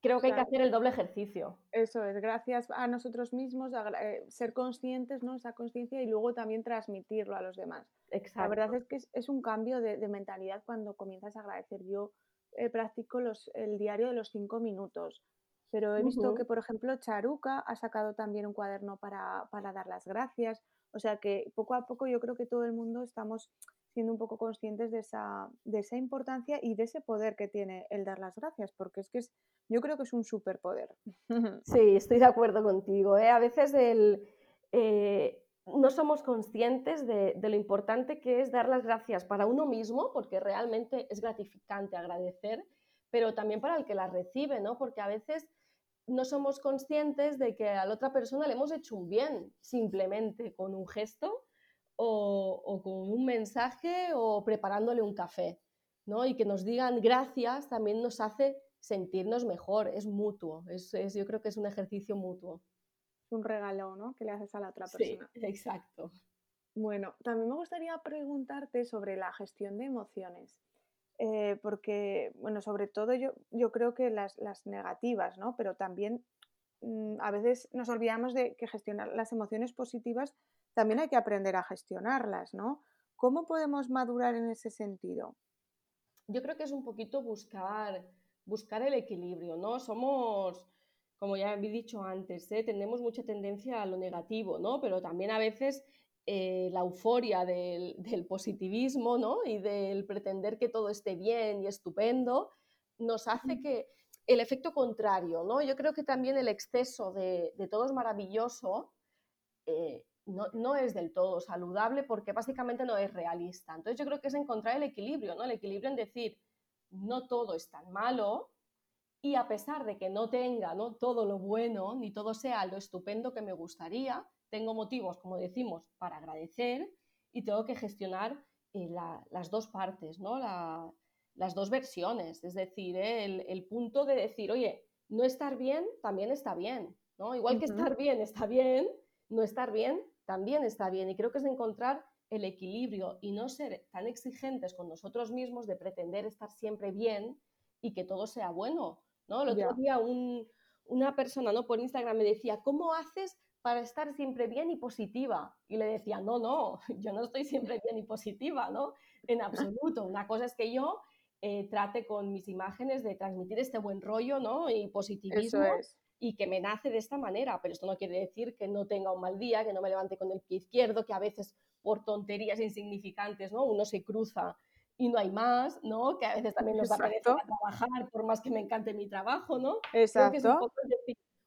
Creo que hay que hacer el doble ejercicio. Eso es, gracias a nosotros mismos, eh, ser conscientes, ¿no? Esa conciencia y luego también transmitirlo a los demás. Exacto. La verdad es que es, un cambio de, mentalidad cuando comienzas a agradecer. Yo eh, practico los, el diario de los cinco minutos, pero he visto que, por ejemplo, Charuca ha sacado también un cuaderno para, para dar las gracias. O sea que poco a poco yo creo que todo el mundo estamos siendo un poco conscientes de esa, de esa importancia y de ese poder que tiene el dar las gracias, porque es que es, yo creo que es un superpoder. Sí, estoy de acuerdo contigo. ¿eh? A veces eh, no somos conscientes de, lo importante que es dar las gracias para uno mismo, porque realmente es gratificante agradecer, pero también para el que las recibe, ¿no? porque a veces no somos conscientes de que a la otra persona le hemos hecho un bien simplemente con un gesto o, con un mensaje o preparándole un café, ¿no? Y que nos digan gracias también nos hace sentirnos mejor, es mutuo, es, yo creo que es un ejercicio mutuo. Un regalo, ¿no? Que le haces a la otra persona. Sí, exacto. Bueno, también me gustaría preguntarte sobre la gestión de emociones. Eh, porque, bueno, sobre todo yo, yo creo que las, las negativas, ¿no? Pero también mm, a veces nos olvidamos de que gestionar las emociones positivas también hay que aprender a gestionarlas, ¿no? ¿Cómo podemos madurar en ese sentido? Yo creo que es un poquito buscar, buscar el equilibrio, ¿no? Somos, como ya he dicho antes, ¿eh? tenemos mucha tendencia a lo negativo, ¿no? Pero también a veces eh, la euforia del, positivismo, ¿no? Y del pretender que todo esté bien y estupendo, nos hace que el efecto contrario, ¿no? Yo creo que también el exceso de, todo es maravilloso eh, no, no, es del todo saludable porque básicamente no es realista. Entonces yo creo que es encontrar el equilibrio, ¿no? El equilibrio en decir, no todo es tan malo, y a pesar de que no tenga ¿no? todo lo bueno, ni todo sea lo estupendo que me gustaría, tengo motivos, como decimos, para agradecer y tengo que gestionar eh, las dos partes, ¿no? las dos versiones. Es decir, ¿eh? el, punto de decir, oye, no estar bien también está bien. ¿no? Igual que estar bien está bien, no estar bien también está bien. Y creo que es encontrar el equilibrio y no ser tan exigentes con nosotros mismos de pretender estar siempre bien y que todo sea bueno. ¿No? El otro día una persona ¿no? por Instagram me decía, ¿cómo haces para estar siempre bien y positiva? Y le decía, no, no, yo no estoy siempre bien y positiva, ¿no? En absoluto. Una cosa es que yo eh, trate con mis imágenes de transmitir este buen rollo, ¿no? Y positivismo. Y que me nace de esta manera, pero esto no quiere decir que no tenga un mal día, que no me levante con el pie izquierdo, que a veces por tonterías insignificantes, ¿no? Uno se cruza y no hay más, ¿no? Que a veces también nos da pereza trabajar, por más que me encante mi trabajo, ¿no? Exacto.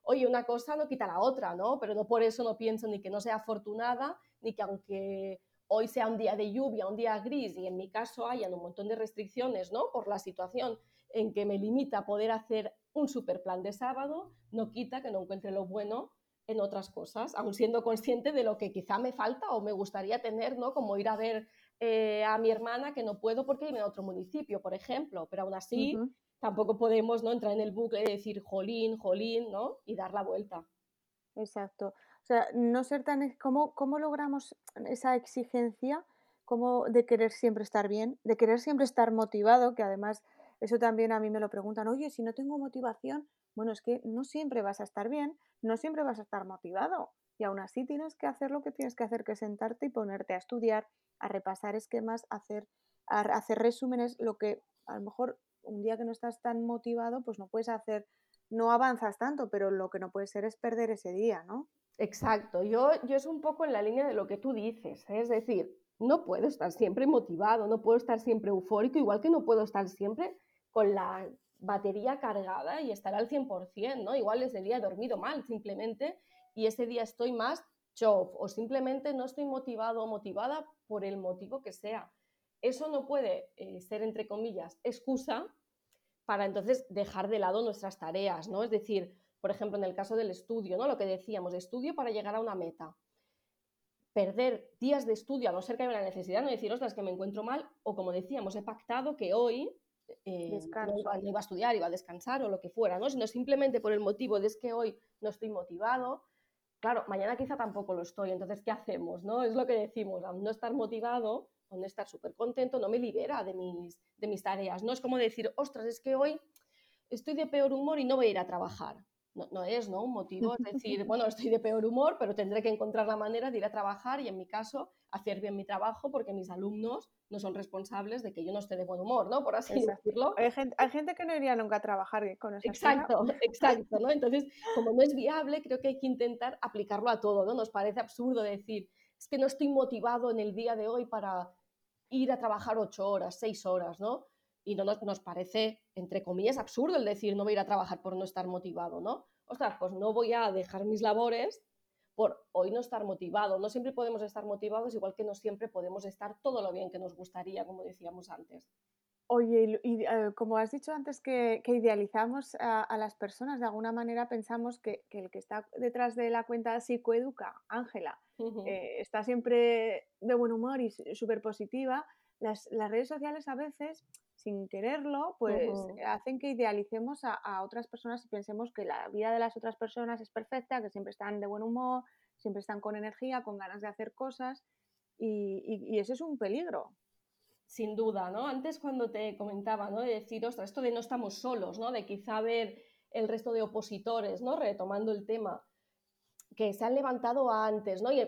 oye, una cosa no quita la otra, ¿no? Pero no por eso no pienso ni que no sea afortunada, ni que aunque hoy sea un día de lluvia, un día gris, y en mi caso hayan un montón de restricciones, ¿no? Por la situación en que me limita a poder hacer un super plan de sábado, no quita que no encuentre lo bueno en otras cosas, aun siendo consciente de lo que quizá me falta o me gustaría tener, ¿no? Como ir a ver eh, a mi hermana que no puedo porque vive en otro municipio, por ejemplo, pero aún así tampoco podemos ¿no? entrar en el bucle y decir jolín, jolín, ¿no? Y dar la vuelta. Exacto. O sea, no ser tan... ¿Cómo, cómo logramos esa exigencia como de querer siempre estar bien, de querer siempre estar motivado, que además eso también a mí me lo preguntan, oye, si no tengo motivación, bueno, es que no siempre vas a estar bien, no siempre vas a estar motivado y aún así tienes que hacer lo que tienes que hacer, que sentarte y ponerte a estudiar, a repasar esquemas, a hacer, hacer resúmenes, lo que a lo mejor un día que no estás tan motivado, pues no puedes hacer, no avanzas tanto, pero lo que no puede ser es perder ese día, ¿no? Exacto, yo, yo es un poco en la línea de lo que tú dices, ¿eh? es decir, no puedo estar siempre motivado, no puedo estar siempre eufórico, igual que no puedo estar siempre con la batería cargada y estar al 100%, ¿no? Igual ese día dormido mal simplemente y ese día estoy más chof o simplemente no estoy motivado o motivada por el motivo que sea. Eso no puede eh, ser, entre comillas, excusa para entonces dejar de lado nuestras tareas, ¿no? Es decir, por ejemplo, en el caso del estudio, ¿no? Lo que decíamos, estudio para llegar a una meta. Perder días de estudio, a no ser que haya una necesidad, no decir, ostras, que me encuentro mal, o como decíamos, he pactado que hoy eh, no, iba, a estudiar, iba a descansar o lo que fuera, ¿no? Sino simplemente por el motivo de es que hoy no estoy motivado, Claro, mañana quizá tampoco lo estoy, entonces, ¿qué hacemos? ¿no? Es lo que decimos, no estar motivado no estar súper contento, no me libera de mis, de mis tareas. No es como decir, ostras, es que hoy estoy de peor humor y no voy a ir a trabajar no, es ¿no? un motivo, es decir, bueno, estoy de peor humor, pero tendré que encontrar la manera de ir a trabajar y en mi caso hacer bien mi trabajo porque mis alumnos no son responsables de que yo no esté de buen humor, ¿no? Por así decirlo. Hay gente, que no iría nunca a trabajar con esa Exacto, exacto, ¿no? Entonces, como no es viable, creo que hay que intentar aplicarlo a todo, ¿no? Nos parece absurdo decir, es que no estoy motivado en el día de hoy para ir a trabajar ocho horas, seis horas, ¿no? y no nos, parece, entre comillas, absurdo el decir no voy a ir a trabajar por no estar motivado, ¿no? Ostras, pues no voy a dejar mis labores por hoy no estar motivado. No siempre podemos estar motivados, igual que no siempre podemos estar todo lo bien que nos gustaría, como decíamos antes. Oye, y, eh, como has dicho antes que, idealizamos a, las personas, de alguna manera pensamos que, el que está detrás de la cuenta psicoeduca, Ángela, eh, está siempre de buen humor y súper positiva. Las, las redes sociales a veces sin quererlo, pues hacen que idealicemos a, otras personas y pensemos que la vida de las otras personas es perfecta, que siempre están de buen humor, siempre están con energía, con ganas de hacer cosas y, y, eso es un peligro. Sin duda, ¿no? Antes cuando te comentaba, ¿no? De decir, ostras, esto de no estamos solos, ¿no? De quizá ver el resto de opositores, ¿no? Retomando el tema, que se han levantado antes, ¿no? Y,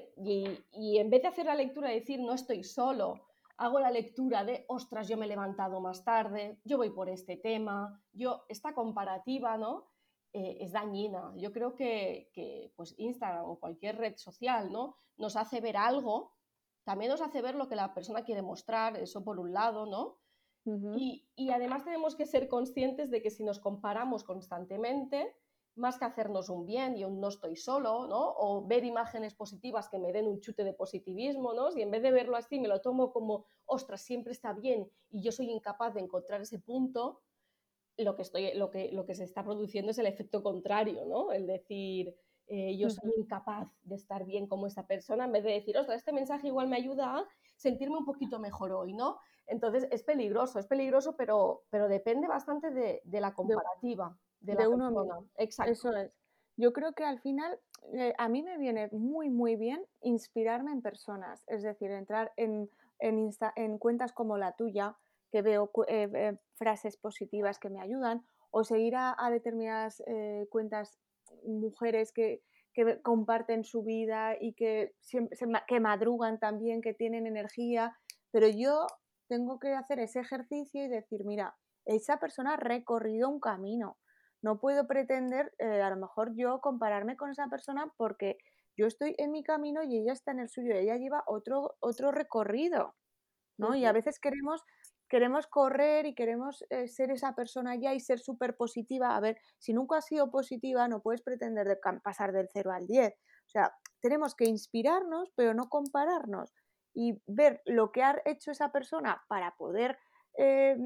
y en vez de hacer la lectura y decir, no estoy solo, hago la lectura de, ostras, yo me he levantado más tarde, yo voy por este tema, yo, esta comparativa, ¿no? eh, es dañina. Yo creo que, que, pues Instagram o cualquier red social ¿no? nos hace ver algo, también nos hace ver lo que la persona quiere mostrar, eso por un lado, ¿no? y, y, además tenemos que ser conscientes de que si nos comparamos constantemente, más que hacernos un bien y un no estoy solo, ¿no? O ver imágenes positivas que me den un chute de positivismo, ¿no? Y en vez de verlo así me lo tomo como, ostras, siempre está bien y yo soy incapaz de encontrar ese punto, lo que, estoy, lo que, lo que se está produciendo es el efecto contrario, ¿no? El decir, eh, yo soy incapaz de estar bien como esa persona, en vez de decir, ostras, este mensaje igual me ayuda a sentirme un poquito mejor hoy, ¿no? Entonces es peligroso, es peligroso, pero, pero depende bastante de, de la comparativa de, uno mismo. Exacto. Eso es. Yo creo que al final eh, a mí me viene muy, muy bien inspirarme en personas, es decir, entrar en, en, en cuentas como la tuya, que veo eh, frases positivas que me ayudan, o seguir a, determinadas eh, cuentas mujeres que, que, comparten su vida y que, siempre, que madrugan también, que tienen energía, pero yo tengo que hacer ese ejercicio y decir, mira, esa persona ha recorrido un camino, no puedo pretender, eh, a lo mejor yo, compararme con esa persona porque yo estoy en mi camino y ella está en el suyo, ella lleva otro, otro recorrido, ¿no? Y a veces queremos, queremos correr y queremos eh, ser esa persona ya y ser súper positiva. A ver, si nunca has sido positiva, no puedes pretender de pasar del 0 al 10. O sea, tenemos que inspirarnos, pero no compararnos y ver lo que ha hecho esa persona para poder eh,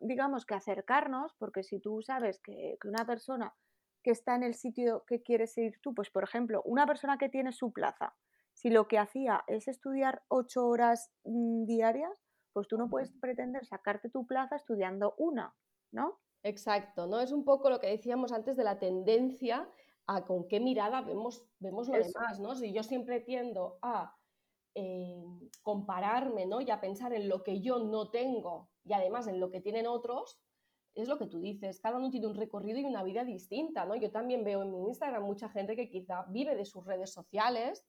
digamos que acercarnos, porque si tú sabes que, una persona que está en el sitio que quieres ir tú, pues por ejemplo, una persona que tiene su plaza, si lo que hacía es estudiar ocho horas mm, diarias, pues tú no puedes pretender sacarte tu plaza estudiando una, ¿no? Exacto, ¿no? Es un poco lo que decíamos antes de la tendencia a con qué mirada vemos, vemos lo demás, ¿no? Si yo siempre tiendo a eh, compararme, ¿no? Y a pensar en lo que yo no tengo y además en lo que tienen otros, es lo que tú dices, cada uno tiene un recorrido y una vida distinta, ¿no? Yo también veo en mi Instagram mucha gente que quizá vive de sus redes sociales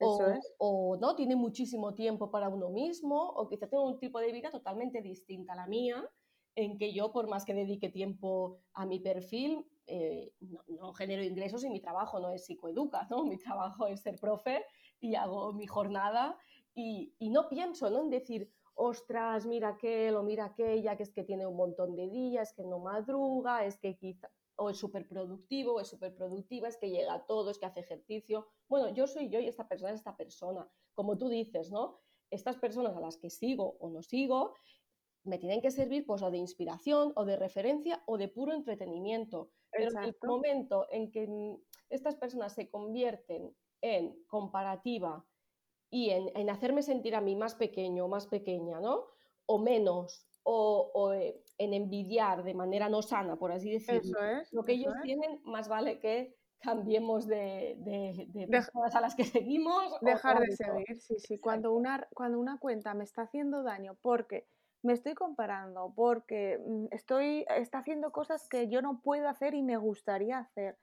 o, o, no tiene muchísimo tiempo para uno mismo o quizá tiene un tipo de vida totalmente distinta a la mía, en que yo por más que dedique tiempo a mi perfil, eh, no, genero ingresos y mi trabajo no es psicoeduca, ¿no? Mi trabajo es ser profe y hago mi jornada y, y no pienso ¿no? en decir, ostras, mira aquel o mira aquella, que es que tiene un montón de días, que no madruga, es que quizá, o es súper productivo, o es súper productiva, es que llega a todo, es que hace ejercicio. Bueno, yo soy yo y esta persona es esta persona. Como tú dices, ¿no? Estas personas a las que sigo o no sigo me tienen que servir pues o de inspiración o de referencia o de puro entretenimiento. Pero en el momento en que estas personas se convierten en comparativa y en, hacerme sentir a mí más pequeño o más pequeña, ¿no? O menos, o, eh, en envidiar de manera no sana, por así decirlo. Lo que ellos tienen, más vale que cambiemos de, de, personas a las que seguimos. Dejar de seguir, sí, sí. Cuando una, cuando una cuenta me está haciendo daño porque me estoy comparando, porque mm, estoy, está haciendo cosas que yo no puedo hacer y me gustaría hacer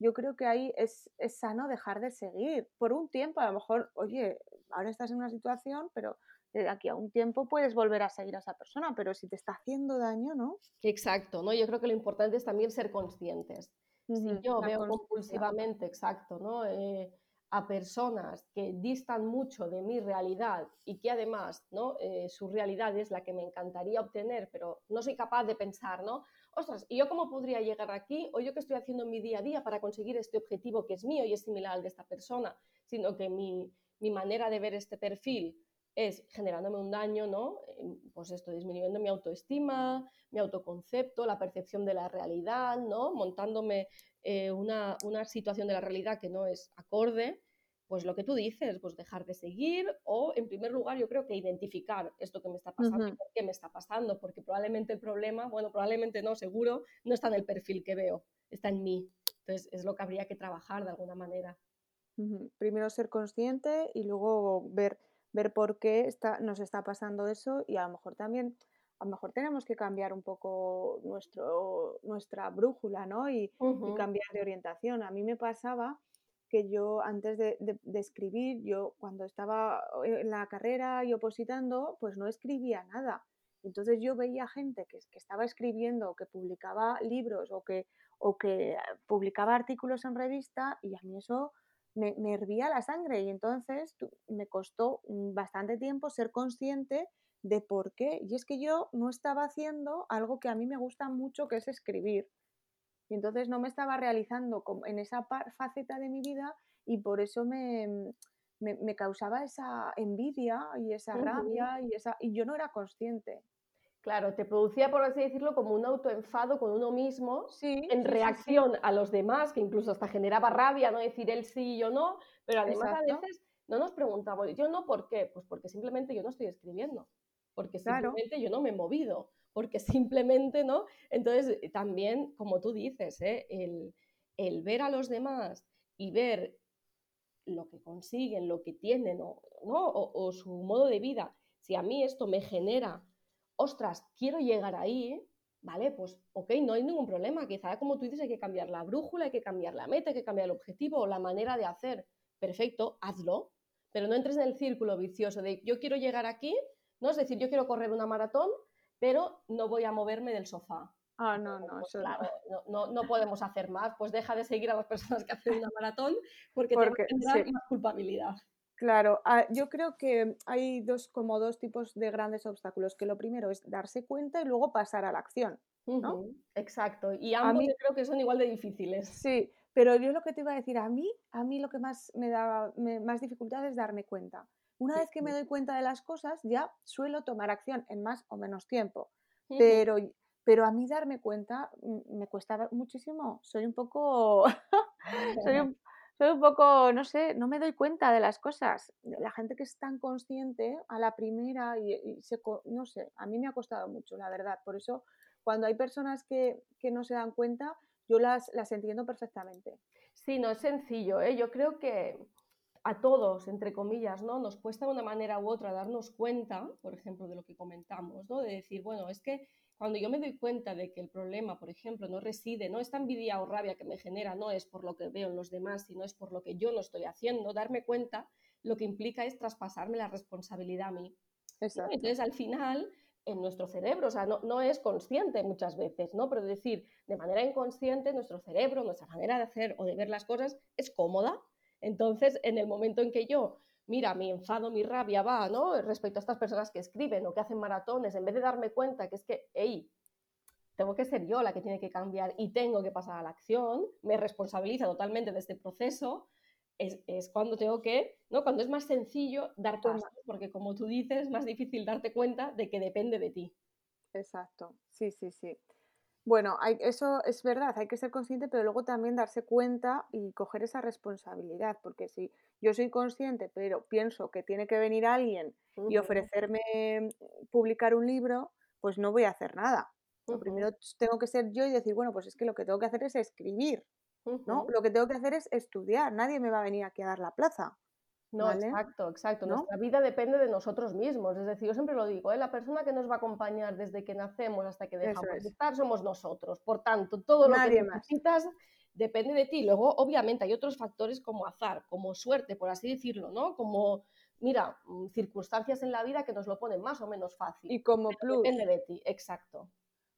yo creo que ahí es, sano dejar de seguir por un tiempo. A lo mejor, oye, ahora estás en una situación, pero de aquí a un tiempo puedes volver a seguir a esa persona, pero si te está haciendo daño, ¿no? Exacto, ¿no? Yo creo que lo importante es también ser conscientes. si yo veo compulsivamente, exacto, ¿no? Eh, a personas que distan mucho de mi realidad y que además ¿no? Eh, su realidad es la que me encantaría obtener, pero no soy capaz de pensar, ¿no? Ostras, ¿y yo cómo podría llegar aquí? O yo qué estoy haciendo en mi día a día para conseguir este objetivo que es mío y es similar al de esta persona, sino que mi, manera de ver este perfil es generándome un daño, ¿no? Pues esto, disminuyendo mi autoestima, mi autoconcepto, la percepción de la realidad, ¿no? Montándome eh, una, una situación de la realidad que no es acorde pues lo que tú dices, pues dejar de seguir o en primer lugar yo creo que identificar esto que me está pasando y por qué me está pasando, porque probablemente el problema, bueno, probablemente no, seguro, no está en el perfil que veo, está en mí. Entonces es lo que habría que trabajar de alguna manera. Primero ser consciente y luego ver, ver por qué está, nos está pasando eso y a lo mejor también, a lo mejor tenemos que cambiar un poco nuestro, nuestra brújula, ¿no? y cambiar de orientación. A mí me pasaba que yo antes de, escribir, yo cuando estaba en la carrera y opositando, pues no escribía nada. Entonces yo veía gente que, estaba escribiendo, que publicaba libros o que, o que publicaba artículos en revista y a mí eso me, me hervía la sangre y entonces me costó bastante tiempo ser consciente de por qué. Y es que yo no estaba haciendo algo que a mí me gusta mucho, que es escribir. Y entonces no me estaba realizando en esa faceta de mi vida y por eso me, me, causaba esa envidia y esa rabia y, esa, y yo no era consciente. Claro, te producía, por así decirlo, como un autoenfado con uno mismo en reacción a los demás, que incluso hasta generaba rabia, no decir él sí y yo no, pero además a veces no nos preguntamos, yo no, ¿por qué? Pues porque simplemente yo no estoy escribiendo, porque simplemente yo no me he movido, porque simplemente no. Entonces, eh, también, como tú dices, ¿eh? el, ver a los demás y ver lo que consiguen, lo que tienen, ¿no? o su modo de vida, si a mí esto me genera ostras, quiero llegar ahí, ¿vale? Pues ok, no hay ningún problema. Quizá, como tú dices, hay que cambiar la brújula, hay que cambiar la meta, hay que cambiar el objetivo o la manera de hacer. Perfecto, hazlo, pero no entres en el círculo vicioso de yo quiero llegar aquí, ¿no? Es decir, yo quiero correr una maratón, pero no voy a moverme del sofá. Ah, no, no, pues claro, no. no. podemos hacer más, pues deja de seguir a las personas que hacen una maratón porque, porque te más culpabilidad. Claro, ah, yo creo que hay dos, como dos tipos de grandes obstáculos, que lo primero es darse cuenta y luego pasar a la acción. ¿no? exacto, y ambos yo creo que son igual de difíciles. Sí, pero yo lo que te iba a decir, a mí, a mí lo que más me da más dificultad es darme cuenta. Una vez que me doy cuenta de las cosas, ya suelo tomar acción en más o menos tiempo. Pero, pero a mí darme cuenta mm, me cuesta muchísimo. Soy un poco, soy un, soy un poco, no sé, no me doy cuenta de las cosas. La gente que es tan consciente a la primera y, se, no sé, a mí me ha costado mucho, la verdad. Por eso, cuando hay personas que, no se dan cuenta, yo las, las entiendo perfectamente. Sí, no es sencillo, ¿eh? Yo creo que a todos, entre comillas, ¿no? Nos cuesta de una manera u otra darnos cuenta, por ejemplo, de lo que comentamos, ¿no? De decir, bueno, es que cuando yo me doy cuenta de que el problema, por ejemplo, no reside, no esta envidia o rabia que me genera, no es por lo que veo en los demás, sino es por lo que yo no estoy haciendo, darme cuenta lo que implica es traspasarme la responsabilidad a mí. Entonces, al final, en nuestro cerebro, o sea, no, no, es consciente muchas veces, ¿no? Pero decir, de manera inconsciente, nuestro cerebro, nuestra manera de hacer o de ver las cosas es cómoda. Entonces, en el momento en que yo mira, mi enfado, mi rabia va, ¿no? Respecto a estas personas que escriben o que hacen maratones, en vez de darme cuenta que es que, hey, tengo que ser yo la que tiene que cambiar y tengo que pasar a la acción, me responsabiliza totalmente de este proceso, es, cuando tengo que, ¿no? Cuando es más sencillo dar pasos, porque como tú dices, es más difícil darte cuenta de que depende de ti. Exacto, sí, sí, sí. Bueno, eso es verdad, hay que ser consciente, pero luego también darse cuenta y coger esa responsabilidad, porque si yo soy consciente, pero pienso que tiene que venir alguien y ofrecerme mm, publicar un libro, pues no voy a hacer nada. Lo primero tengo que ser yo y decir, bueno, pues es que lo que tengo que hacer es escribir, ¿no? Lo que tengo que hacer es estudiar, nadie me va a venir aquí a dar la plaza. No, exacto, exacto. Nuestra vida depende de nosotros mismos. Es decir, yo siempre lo digo, ¿eh? la persona que nos va a acompañar desde que nacemos hasta que dejamos de estar somos nosotros. Por tanto, todo lo que necesitas depende de ti. Luego, obviamente, hay otros factores como azar, como suerte, por así decirlo, ¿no? Como, mira, mm, circunstancias en la vida que nos lo ponen más o menos fácil. Y como plus. Depende de ti, exacto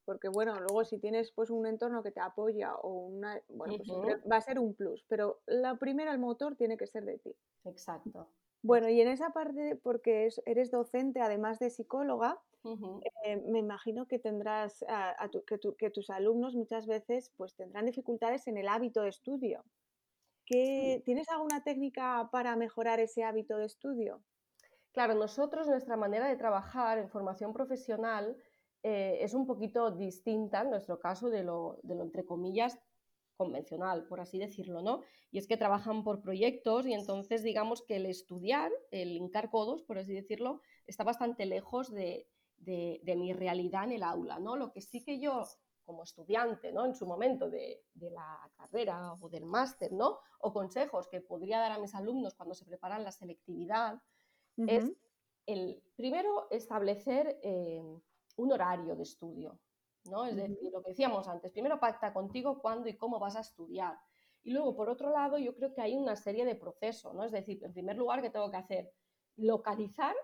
porque bueno, luego si tienes pues un entorno que te apoya o una, bueno, pues va a ser un plus, pero la primera, el motor, tiene que ser de ti. Exacto. Bueno, y en esa parte, porque eres docente, además de psicóloga, eh, me imagino que tendrás, a, que, tus alumnos muchas veces pues tendrán dificultades en el hábito de estudio. ¿Tienes alguna técnica para mejorar ese hábito de estudio? Claro, nosotros, nuestra manera de trabajar en formación profesional, eh, es un poquito distinta en nuestro caso de lo, de lo, entre comillas, convencional, por así decirlo, ¿no? Y es que trabajan por proyectos y entonces digamos que el estudiar, el hincar codos, por así decirlo, está bastante lejos de, de, mi realidad en el aula, ¿no? Lo que sí que yo como estudiante, ¿no? En su momento de, de la carrera o del máster, ¿no? O consejos que podría dar a mis alumnos cuando se preparan la selectividad, es el primero establecer eh, un horario de estudio, ¿no? Es decir, lo que decíamos antes, primero pacta contigo cuándo y cómo vas a estudiar. Y luego, por otro lado, yo creo que hay una serie de procesos, ¿no? Es decir, en primer lugar, ¿qué tengo que hacer? Localizar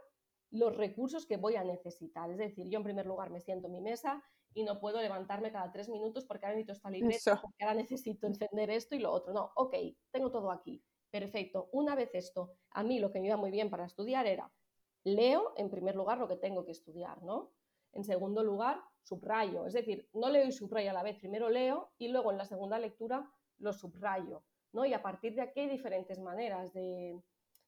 los recursos que voy a necesitar. Es decir, yo en primer lugar me siento en mi mesa y no puedo levantarme cada tres minutos porque ahora necesito esta libreta, porque ahora necesito encender esto y lo otro. No, ok, tengo todo aquí. Perfecto. Una vez esto, a mí lo que me iba muy bien para estudiar era leo en primer lugar lo que tengo que estudiar, ¿no? En segundo lugar, subrayo, es decir, no leo y subrayo a la vez, primero leo y luego en la segunda lectura lo subrayo, ¿no? Y a partir de aquí hay diferentes maneras de,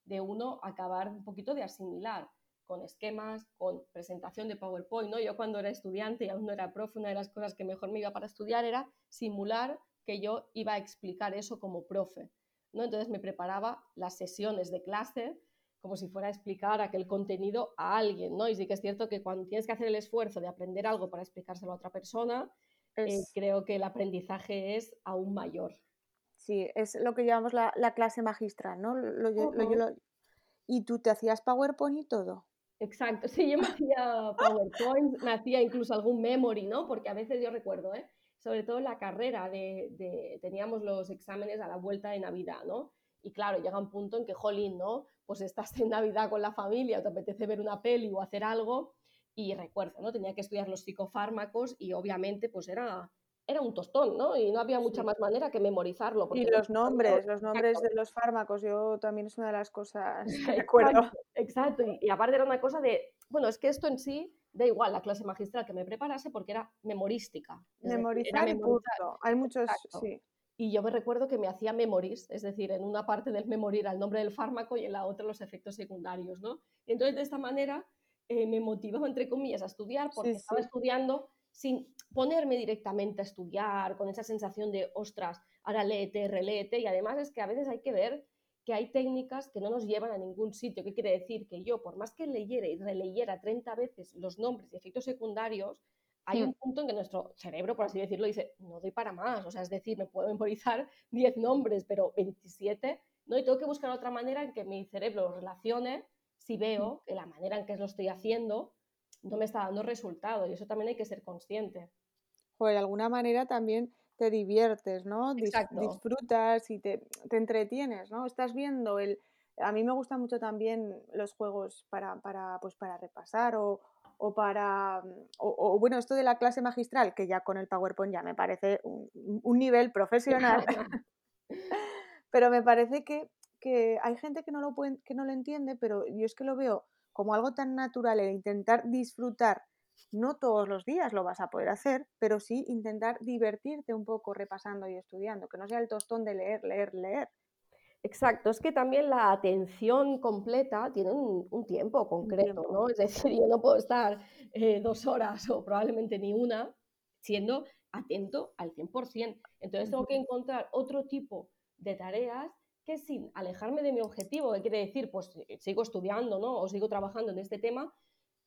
de uno acabar un poquito de asimilar con esquemas, con presentación de PowerPoint, ¿no? Yo cuando era estudiante y aún no era profe, una de las cosas que mejor me iba para estudiar era simular que yo iba a explicar eso como profe, ¿no? Entonces me preparaba las sesiones de clase como si fuera a explicar aquel contenido a alguien, ¿no? Y sí que es cierto que cuando tienes que hacer el esfuerzo de aprender algo para explicárselo a otra persona, eh, creo que el aprendizaje es aún mayor. Sí, es lo que llamamos la, clase magistral, ¿no? y tú te hacías PowerPoint y todo. Exacto, sí, yo me hacía PowerPoint, me hacía incluso algún memory, ¿no? Porque a veces yo recuerdo, ¿eh? Sobre todo en la carrera, de, teníamos los exámenes a la vuelta de Navidad, ¿no? Y claro, llega un punto en que, jolín, ¿no? Pues estás en Navidad con la familia, te apetece ver una peli o hacer algo, y recuerdo, ¿no? Tenía que estudiar los psicofármacos y obviamente pues era, era un tostón, ¿no? Y no había mucha más manera que memorizarlo. Y los nombres, los nombres de los fármacos, yo también es una de las cosas que recuerdo. Exacto, y, aparte era una cosa de, bueno, es que esto en sí da igual la clase magistral que me preparase porque era memorística. Memorizar y punto. Hay muchos, sí. Y yo me recuerdo que me hacía memories, es decir, en una parte del memory era el nombre del fármaco y en la otra los efectos secundarios, ¿no? Y entonces de esta manera eh, me motivaba, entre comillas, a estudiar porque estaba estudiando sin ponerme directamente a estudiar, con esa sensación de, ostras, ahora léete, releete, y además es que a veces hay que ver que hay técnicas que no nos llevan a ningún sitio. ¿Qué quiere decir? Que yo, por más que leyera y releyera 30 veces los nombres y efectos secundarios, hay un punto en que nuestro cerebro, por así decirlo, dice, no doy para más, o sea, es decir, me puedo memorizar 10 nombres, pero 27, ¿no? Y tengo que buscar otra manera en que mi cerebro relacione si veo que la manera en que lo estoy haciendo no me está dando resultado, y eso también hay que ser consciente. O de alguna manera también te diviertes, ¿no? disfrutas y te, te, entretienes, ¿no? Estás viendo el... A mí me gustan mucho también los juegos para, para, pues para repasar o, o para, mm, o, bueno, esto de la clase magistral, que ya con el PowerPoint ya me parece un, nivel profesional, pero me parece que, que, hay gente que no, lo puede, que no lo entiende, pero yo es que lo veo como algo tan natural el intentar disfrutar. No todos los días lo vas a poder hacer, pero sí intentar divertirte un poco repasando y estudiando, que no sea el tostón de leer, leer, leer, Exacto, es que también la atención completa tiene un, tiempo concreto, ¿no? Es decir, yo no puedo estar eh, dos horas o probablemente ni una siendo atento al 100%. Entonces tengo que encontrar otro tipo de tareas que sin alejarme de mi objetivo, que quiere decir, pues eh, sigo estudiando, ¿no? O sigo trabajando en este tema,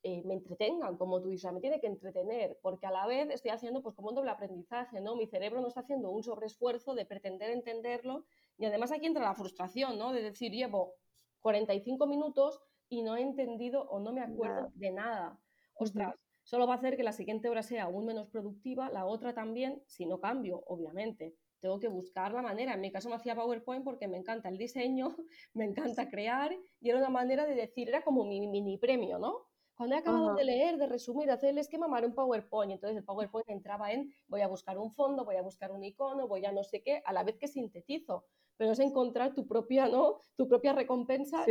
eh, me entretengan, como tú dices, me tiene que entretener, porque a la vez estoy haciendo pues como un doble aprendizaje, ¿no? Mi cerebro no está haciendo un sobreesfuerzo de pretender entenderlo y además aquí entra la frustración, ¿no? De decir, llevo 45 minutos y no he entendido o no me acuerdo de nada. Ostras, solo va a hacer que la siguiente hora sea aún menos productiva, la otra también, si no cambio, obviamente. Tengo que buscar la manera. En mi caso me hacía PowerPoint porque me encanta el diseño, me encanta crear y era una manera de decir, era como mi mini premio, ¿no? Cuando he acabado de leer, de resumir, de hacer el esquema, me haré un PowerPoint. Entonces el PowerPoint entraba en voy a buscar un fondo, voy a buscar un icono, voy a no sé qué, a la vez que sintetizo. Pero es encontrar tu propia, ¿no? Tu propia recompensa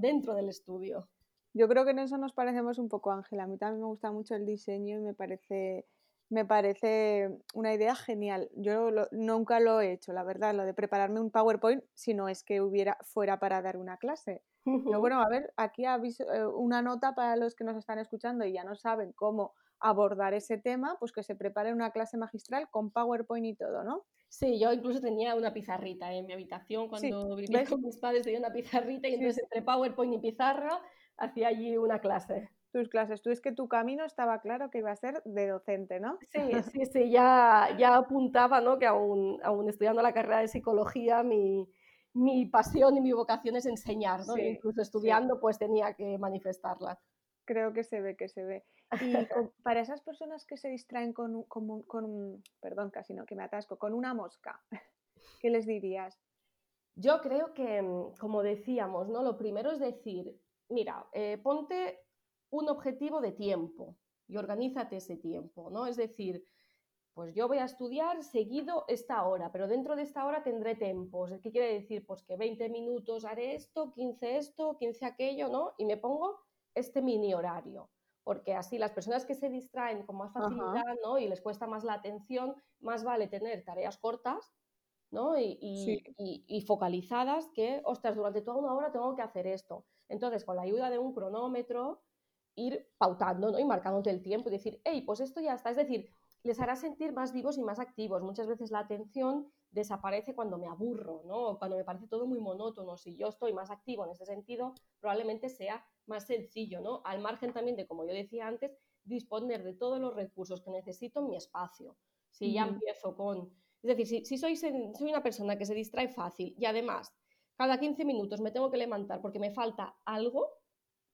dentro del estudio. Yo creo que en eso nos parecemos un poco, Ángela. A mí también me gusta mucho el diseño y me parece, me parece una idea genial. Yo nunca lo he hecho, la verdad, lo de prepararme un PowerPoint, si no es que hubiera fuera para dar una clase. Pero bueno, a ver, aquí aviso, eh, una nota para los que nos están escuchando y ya no saben cómo abordar ese tema, pues que se prepare una clase magistral con PowerPoint y todo, ¿no? Sí, yo incluso tenía una pizarrita en mi habitación cuando vivía con mis padres, tenía una pizarrita y entonces entre PowerPoint y pizarra hacía allí una clase. Tus clases, tú es que tu camino estaba claro que iba a ser de docente, ¿no? Sí, sí, sí, ya, ya apuntaba, ¿no? Que aún, aún estudiando la carrera de psicología, mi, mi pasión y mi vocación es enseñar, ¿no? incluso estudiando, pues tenía que manifestarla. Creo que se ve, que se ve. Y para esas personas que se distraen con, con, con, perdón, casi no, que me atasco, con una mosca, ¿qué les dirías? Yo creo que, mm, como decíamos, ¿no? Lo primero es decir, mira, eh, ponte un objetivo de tiempo y organízate ese tiempo, ¿no? Es decir, pues yo voy a estudiar seguido esta hora, pero dentro de esta hora tendré tiempos. ¿Qué quiere decir? Pues que 20 minutos haré esto, 15 esto, 15 aquello, ¿no? Y me pongo este mini horario, porque así las personas que se distraen con más facilidad, ¿no? Y les cuesta más la atención, más vale tener tareas cortas, ¿no? Y, y, focalizadas que, ostras, durante toda una hora tengo que hacer esto. Entonces, con la ayuda de un cronómetro, ir pautando, ¿no? Y marcándote el tiempo y decir, hey, pues esto ya está. Es decir, les hará sentir más vivos y más activos. Muchas veces la atención desaparece cuando me aburro, ¿no? cuando me parece todo muy monótono. Si yo estoy más activo en ese sentido, probablemente sea más sencillo, ¿no? Al margen también de, como yo decía antes, disponer de todos los recursos que necesito en mi espacio. Si ya empiezo con... Es decir, si, soy, soy una persona que se distrae fácil y además cada 15 minutos me tengo que levantar porque me falta algo,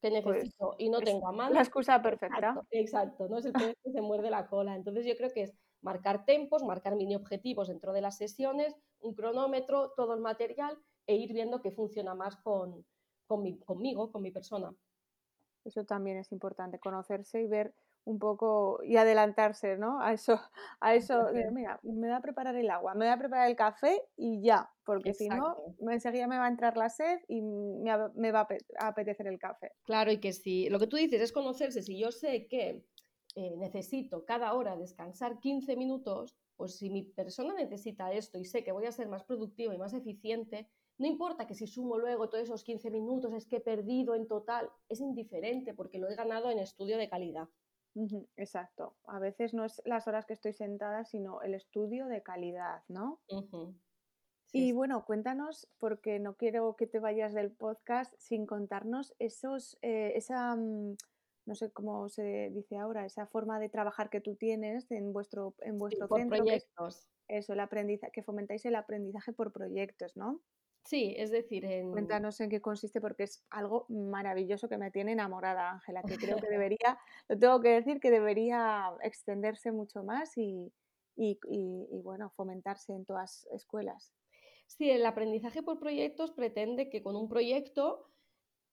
que pues, necesito y no tengo a mano. La excusa perfecta. Exacto, no es el que se muerde la cola. Entonces yo creo que es marcar tempos, marcar mini objetivos dentro de las sesiones, un cronómetro, todo el material e ir viendo qué funciona más con, conmigo, con mi persona. Eso también es importante, conocerse y ver un poco y adelantarse, ¿no? A eso, a eso, mira, me voy a preparar el agua, me voy a preparar el café y ya, porque si no, enseguida me va a entrar la sed y me, va a apetecer el café. Claro, y que si lo que tú dices es conocerse, si yo sé que eh, necesito cada hora descansar 15 minutos, pues si mi persona necesita esto y sé que voy a ser más productivo y más eficiente, no importa que si sumo luego todos esos 15 minutos es que he perdido en total, es indiferente porque lo he ganado en estudio de calidad exacto. A veces no es las horas que estoy sentada, sino el estudio de calidad, ¿no? y bueno, cuéntanos, porque no quiero que te vayas del podcast sin contarnos esos, eh, esa, mm, no sé cómo se dice ahora, esa forma de trabajar que tú tienes en vuestro, en vuestro centro. Proyectos. eso, el aprendizaje, que fomentáis el aprendizaje por proyectos, ¿no? Sí, es decir, en... Cuéntanos en qué consiste porque es algo maravilloso que me tiene enamorada, Ángela, que creo que debería, lo tengo que decir, que debería extenderse mucho más y, bueno, fomentarse en todas escuelas. Sí, el aprendizaje por proyectos pretende que con un proyecto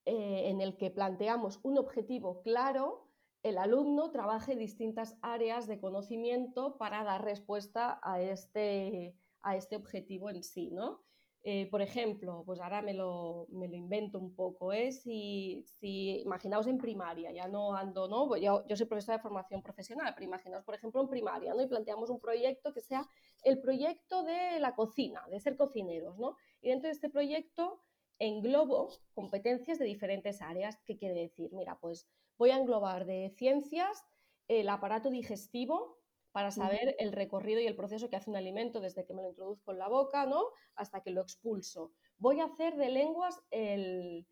eh, en el que planteamos un objetivo claro, el alumno trabaje distintas áreas de conocimiento para dar respuesta a este, a este objetivo en sí, ¿no? Eh, por ejemplo, pues ahora me lo, me lo invento un poco, ¿eh? si, si, imaginaos en primaria, ya no ando, ¿no? Pues yo, yo, soy profesora de formación profesional, pero imaginaos, por ejemplo, en primaria, ¿no? Y planteamos un proyecto que sea el proyecto de la cocina, de ser cocineros, ¿no? Y dentro de este proyecto englobo competencias de diferentes áreas. ¿Qué quiere decir? Mira, pues voy a englobar de ciencias el aparato digestivo, para saber el recorrido y el proceso que hace un alimento desde que me lo introduzco en la boca ¿no? hasta que lo expulso. Voy a hacer de lenguas el,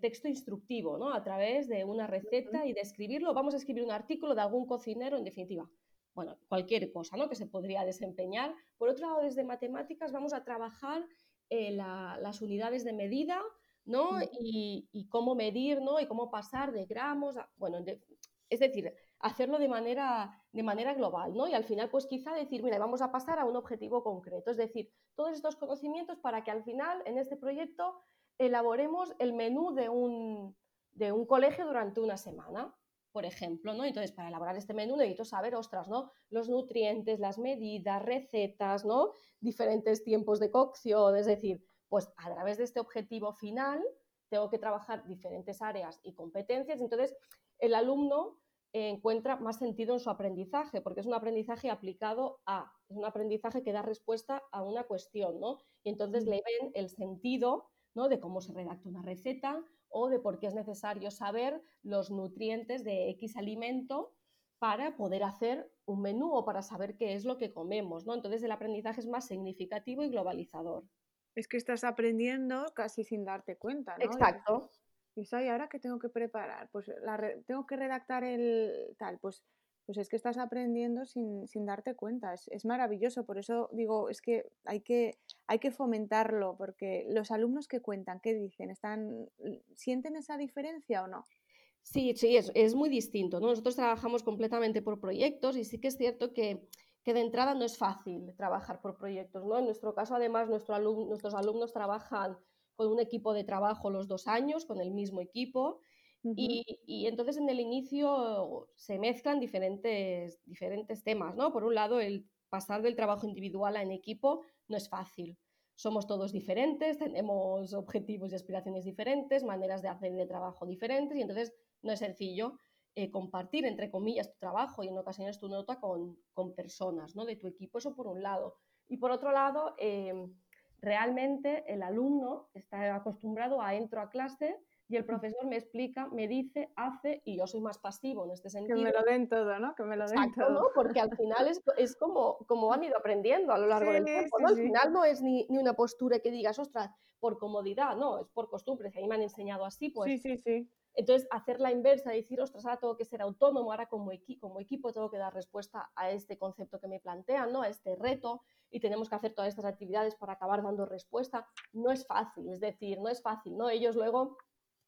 texto instructivo ¿no? a través de una receta y de escribirlo. Vamos a escribir un artículo de algún cocinero, en definitiva. Bueno, cualquier cosa ¿no? que se podría desempeñar. Por otro lado, desde matemáticas vamos a trabajar eh, las unidades de medida ¿no? Y, cómo medir ¿no? y cómo pasar de gramos. A, bueno, es decir, hacerlo de manera, de manera global, ¿no? Y al final, pues quizá decir, mira, vamos a pasar a un objetivo concreto, es decir, todos estos conocimientos para que al final, en este proyecto, elaboremos el menú de un, de un colegio durante una semana, por ejemplo, ¿no? Entonces, para elaborar este menú necesito saber, ostras, ¿no? Los nutrientes, las medidas, recetas, ¿no? Diferentes tiempos de cocción, es decir, pues a través de este objetivo final tengo que trabajar diferentes áreas y competencias, entonces el alumno encuentra más sentido en su aprendizaje, porque es un aprendizaje aplicado a, es un aprendizaje que da respuesta a una cuestión, ¿no? Y entonces le ven el sentido, ¿no? De cómo se redacta una receta o de por qué es necesario saber los nutrientes de X alimento para poder hacer un menú o para saber qué es lo que comemos, ¿no? Entonces el aprendizaje es más significativo y globalizador. Es que estás aprendiendo casi sin darte cuenta, ¿no? Exacto. Y ¿y ahora qué tengo que preparar? Pues la tengo que redactar el tal, pues, pues es que estás aprendiendo sin, darte cuenta. Es, maravilloso, por eso digo, es que hay, que hay que fomentarlo, porque los alumnos que cuentan, ¿qué dicen? ¿Están, ¿Sienten esa diferencia o no? Sí, sí, es, es muy distinto. Nosotros trabajamos completamente por proyectos y sí que es cierto que, que de entrada no es fácil trabajar por proyectos. ¿no? En nuestro caso, además, nuestro nuestros alumnos trabajan con un equipo de trabajo los dos años, con el mismo equipo. y, entonces en el inicio se mezclan diferentes, diferentes temas, ¿no? Por un lado, el pasar del trabajo individual a en equipo no es fácil. Somos todos diferentes, tenemos objetivos y aspiraciones diferentes, maneras de hacer de trabajo diferentes y entonces no es sencillo eh, compartir, entre comillas, tu trabajo y en ocasiones tu nota con, con, personas ¿no? de tu equipo. Eso por un lado. Y por otro lado, em, realmente el alumno está acostumbrado a entro a clase y el profesor me explica, me dice, hace y yo soy más pasivo en este sentido. Que me lo den todo, ¿no? Que me lo den todo. ¿no? Porque al final es, es, como, como han ido aprendiendo a lo largo del tiempo, ¿no? Al final no es ni, ni, una postura que digas, ostras, por comodidad, no, es por costumbre, si a mí me han enseñado así, pues... Sí, sí, sí. Entonces, hacer la inversa, decir, ostras, ahora tengo que ser autónomo, ahora como, como equipo tengo que dar respuesta a este concepto que me plantean, ¿no? A este reto, y tenemos que hacer todas estas actividades para acabar dando respuesta, no es fácil, es decir, no es fácil, ¿no? Ellos luego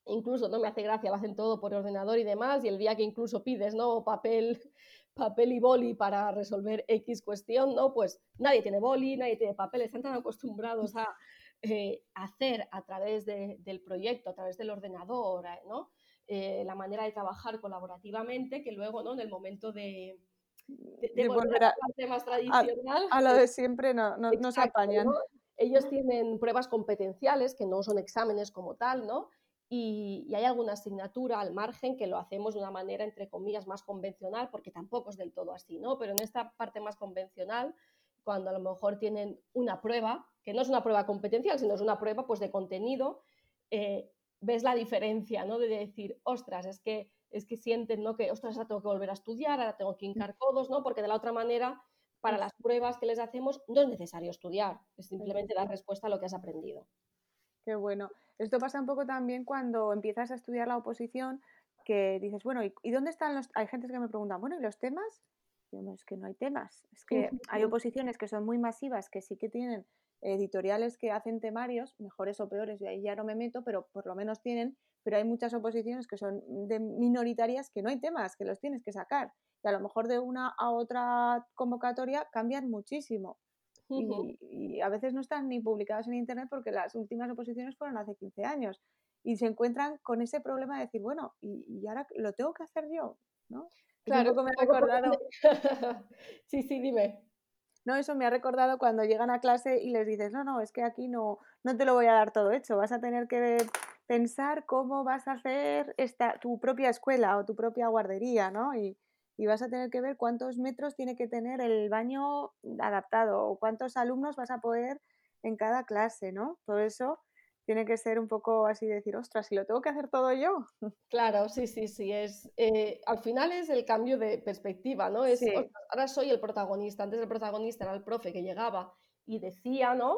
incluso no me hace gracia, lo hacen todo por ordenador y demás, y el día que incluso pides, ¿no? Papel, papel y boli para resolver X cuestión, ¿no? Pues nadie tiene boli, nadie tiene papel, están tan acostumbrados a eh, hacer a través del proyecto, a través del ordenador, eh, ¿no? Eh, la manera de trabajar colaborativamente, que luego, ¿no? En el momento de, de, volver a, más tradicional. A, lo de siempre no, no, se apañan. Ellos tienen pruebas competenciales, que no son exámenes como tal, ¿no? Y, hay alguna asignatura al margen que lo hacemos de una manera, entre comillas, más convencional, porque tampoco es del todo así, ¿no? Pero en esta parte más convencional, cuando a lo mejor tienen una prueba, que no es una prueba competencial, sino es una prueba pues, de contenido, eh, ves la diferencia, ¿no? De decir, ostras, es que, es que sienten, ¿no? Que, ostras, ahora tengo que volver a estudiar, ahora tengo que hincar codos, ¿no? Porque de la otra manera, para las pruebas que les hacemos, no es necesario estudiar, es simplemente dar respuesta a lo que has aprendido. Qué bueno. Esto pasa un poco también cuando empiezas a estudiar la oposición, que dices, bueno, ¿y, dónde están los...? Hay gente que me pregunta, bueno, ¿y los temas? es que no hay temas. Es que hay oposiciones que son muy masivas, que sí que tienen editoriales que hacen temarios, mejores o peores, y ahí ya no me meto, pero por lo menos tienen, pero hay muchas oposiciones que son de minoritarias que no hay temas, que los tienes que sacar. Y a lo mejor de una a otra convocatoria cambian muchísimo. y, a veces no están ni publicadas en internet porque las últimas oposiciones fueron hace 15 años. Y se encuentran con ese problema de decir, bueno, y, ahora lo tengo que hacer yo, ¿no? Claro, me ha recordado. sí, sí, dime. No, eso me ha recordado cuando llegan a clase y les dices, no, no, es que aquí no, no te lo voy a dar todo hecho, vas a tener que pensar cómo vas a hacer esta, tu propia escuela o tu propia guardería, ¿no? Y, y vas a tener que ver cuántos metros tiene que tener el baño adaptado o cuántos alumnos vas a poder en cada clase, ¿no? Todo eso tiene que ser un poco así decir, ostras, si lo tengo que hacer todo yo. Claro, sí, sí, sí. Es, eh, al final es el cambio de perspectiva, ¿no? Es, ahora soy el protagonista. Antes el protagonista era el profe que llegaba y decía, ¿no?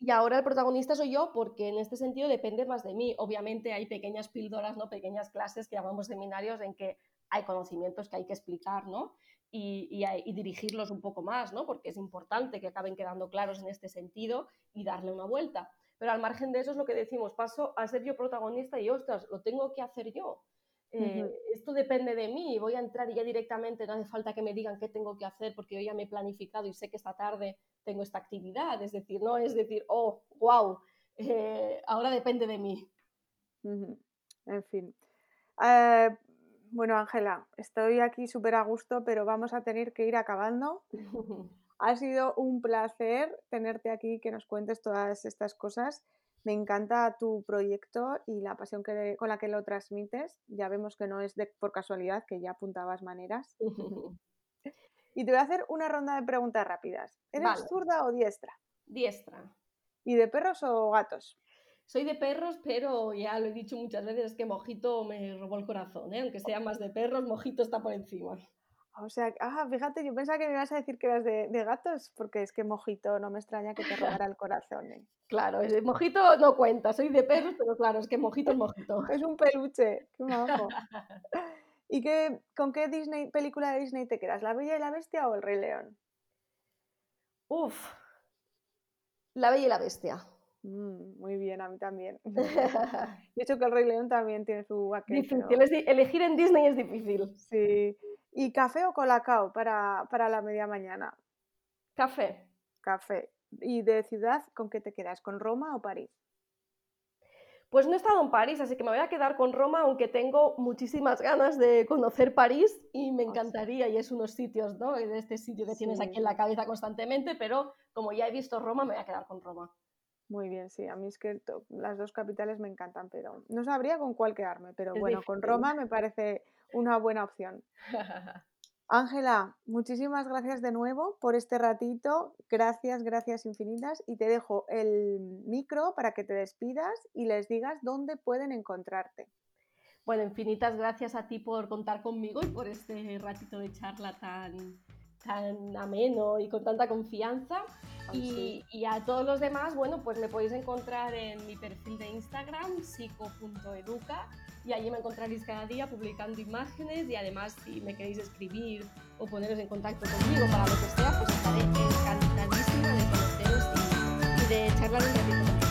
y, ahora el protagonista soy yo porque en este sentido depende más de mí. Obviamente hay pequeñas píldoras, ¿no? Pequeñas clases que llamamos seminarios en que hay conocimientos que hay que explicar, ¿no? Y, y, dirigirlos un poco más, ¿no? Porque es importante que acaben quedando claros en este sentido y darle una vuelta. Pero al margen de eso es lo que decimos, paso a ser yo protagonista y ostras, lo tengo que hacer yo. Eh, esto depende de mí, voy a entrar y ya directamente no hace falta que me digan qué tengo que hacer porque yo ya me he planificado y sé que esta tarde tengo esta actividad. Es decir, no es decir, oh, wow, eh, ahora depende de mí. En fin. Eh, bueno, Ángela, estoy aquí súper a gusto, pero vamos a tener que ir acabando. Ha sido un placer tenerte aquí, que nos cuentes todas estas cosas. Me encanta tu proyecto y la pasión que, con la que lo transmites. Ya vemos que no es de, por casualidad, que ya apuntabas maneras. y te voy a hacer una ronda de preguntas rápidas. ¿Eres zurda o diestra? Diestra. ¿Y de perros o gatos? Soy de perros, pero ya lo he dicho muchas veces, es que Mojito me robó el corazón, ¿eh? aunque sea más de perros, Mojito está por encima. O sea, ah, fíjate, yo pensaba que me ibas a decir que eras de, gatos, porque es que mojito no me extraña que te robara el corazón. ¿eh? Claro, ese mojito no cuenta, soy de perros, pero claro, es que mojito es mojito. Es un peluche, qué majo. ¿Y qué, con qué Disney, película de Disney te quedas? ¿La Bella y la Bestia o El Rey León? Uf, La Bella y la Bestia. Mm, muy bien, a mí también. De hecho que El Rey León también tiene su Difícil, elegir en Disney es difícil. Sí. ¿Y café o colacao para, para la media mañana? Café. Café. ¿Y de ciudad con qué te quedas? ¿Con Roma o París? Pues no he estado en París, así que me voy a quedar con Roma, aunque tengo muchísimas ganas de conocer París y me encantaría, y es unos sitios, ¿no? De este sitio que tienes aquí en la cabeza constantemente, pero como ya he visto Roma, me voy a quedar con Roma. Muy bien, sí, a mí es que las dos capitales me encantan, pero no sabría con cuál quedarme, pero bueno, con Roma me parece una buena opción. Ángela, muchísimas gracias de nuevo por este ratito. Gracias, gracias infinitas. Y te dejo el micro para que te despidas y les digas dónde pueden encontrarte. Bueno, infinitas gracias a ti por contar conmigo y por este ratito de charla tan, tan ameno y con tanta confianza. y, y, a todos los demás, bueno, pues me podéis encontrar en mi perfil de Instagram, psico.educa y allí me encontraréis cada día publicando imágenes y además si me queréis escribir o poneros en contacto conmigo para lo que sea, pues estaré encantadísima de conoceros y, de charlar un ratito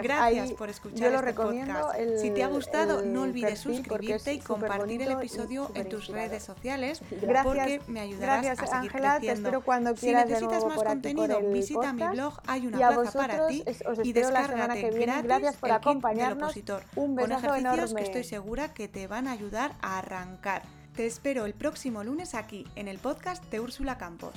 gracias. Gracias por escuchar yo lo este recomiendo podcast. si te ha gustado, no olvides suscribirte y compartir el episodio en tus redes sociales gracias, porque me ayudarás gracias, a seguir Ángela, creciendo. Te espero cuando quieras si necesitas más contenido, visita mi blog, hay una plaza para ti y descárgate que viene. gratis por el kit del acompañarnos. opositor Un con ejercicios enorme. que estoy segura que te van a ayudar a arrancar. Te espero el próximo lunes aquí en el podcast de Úrsula Campos.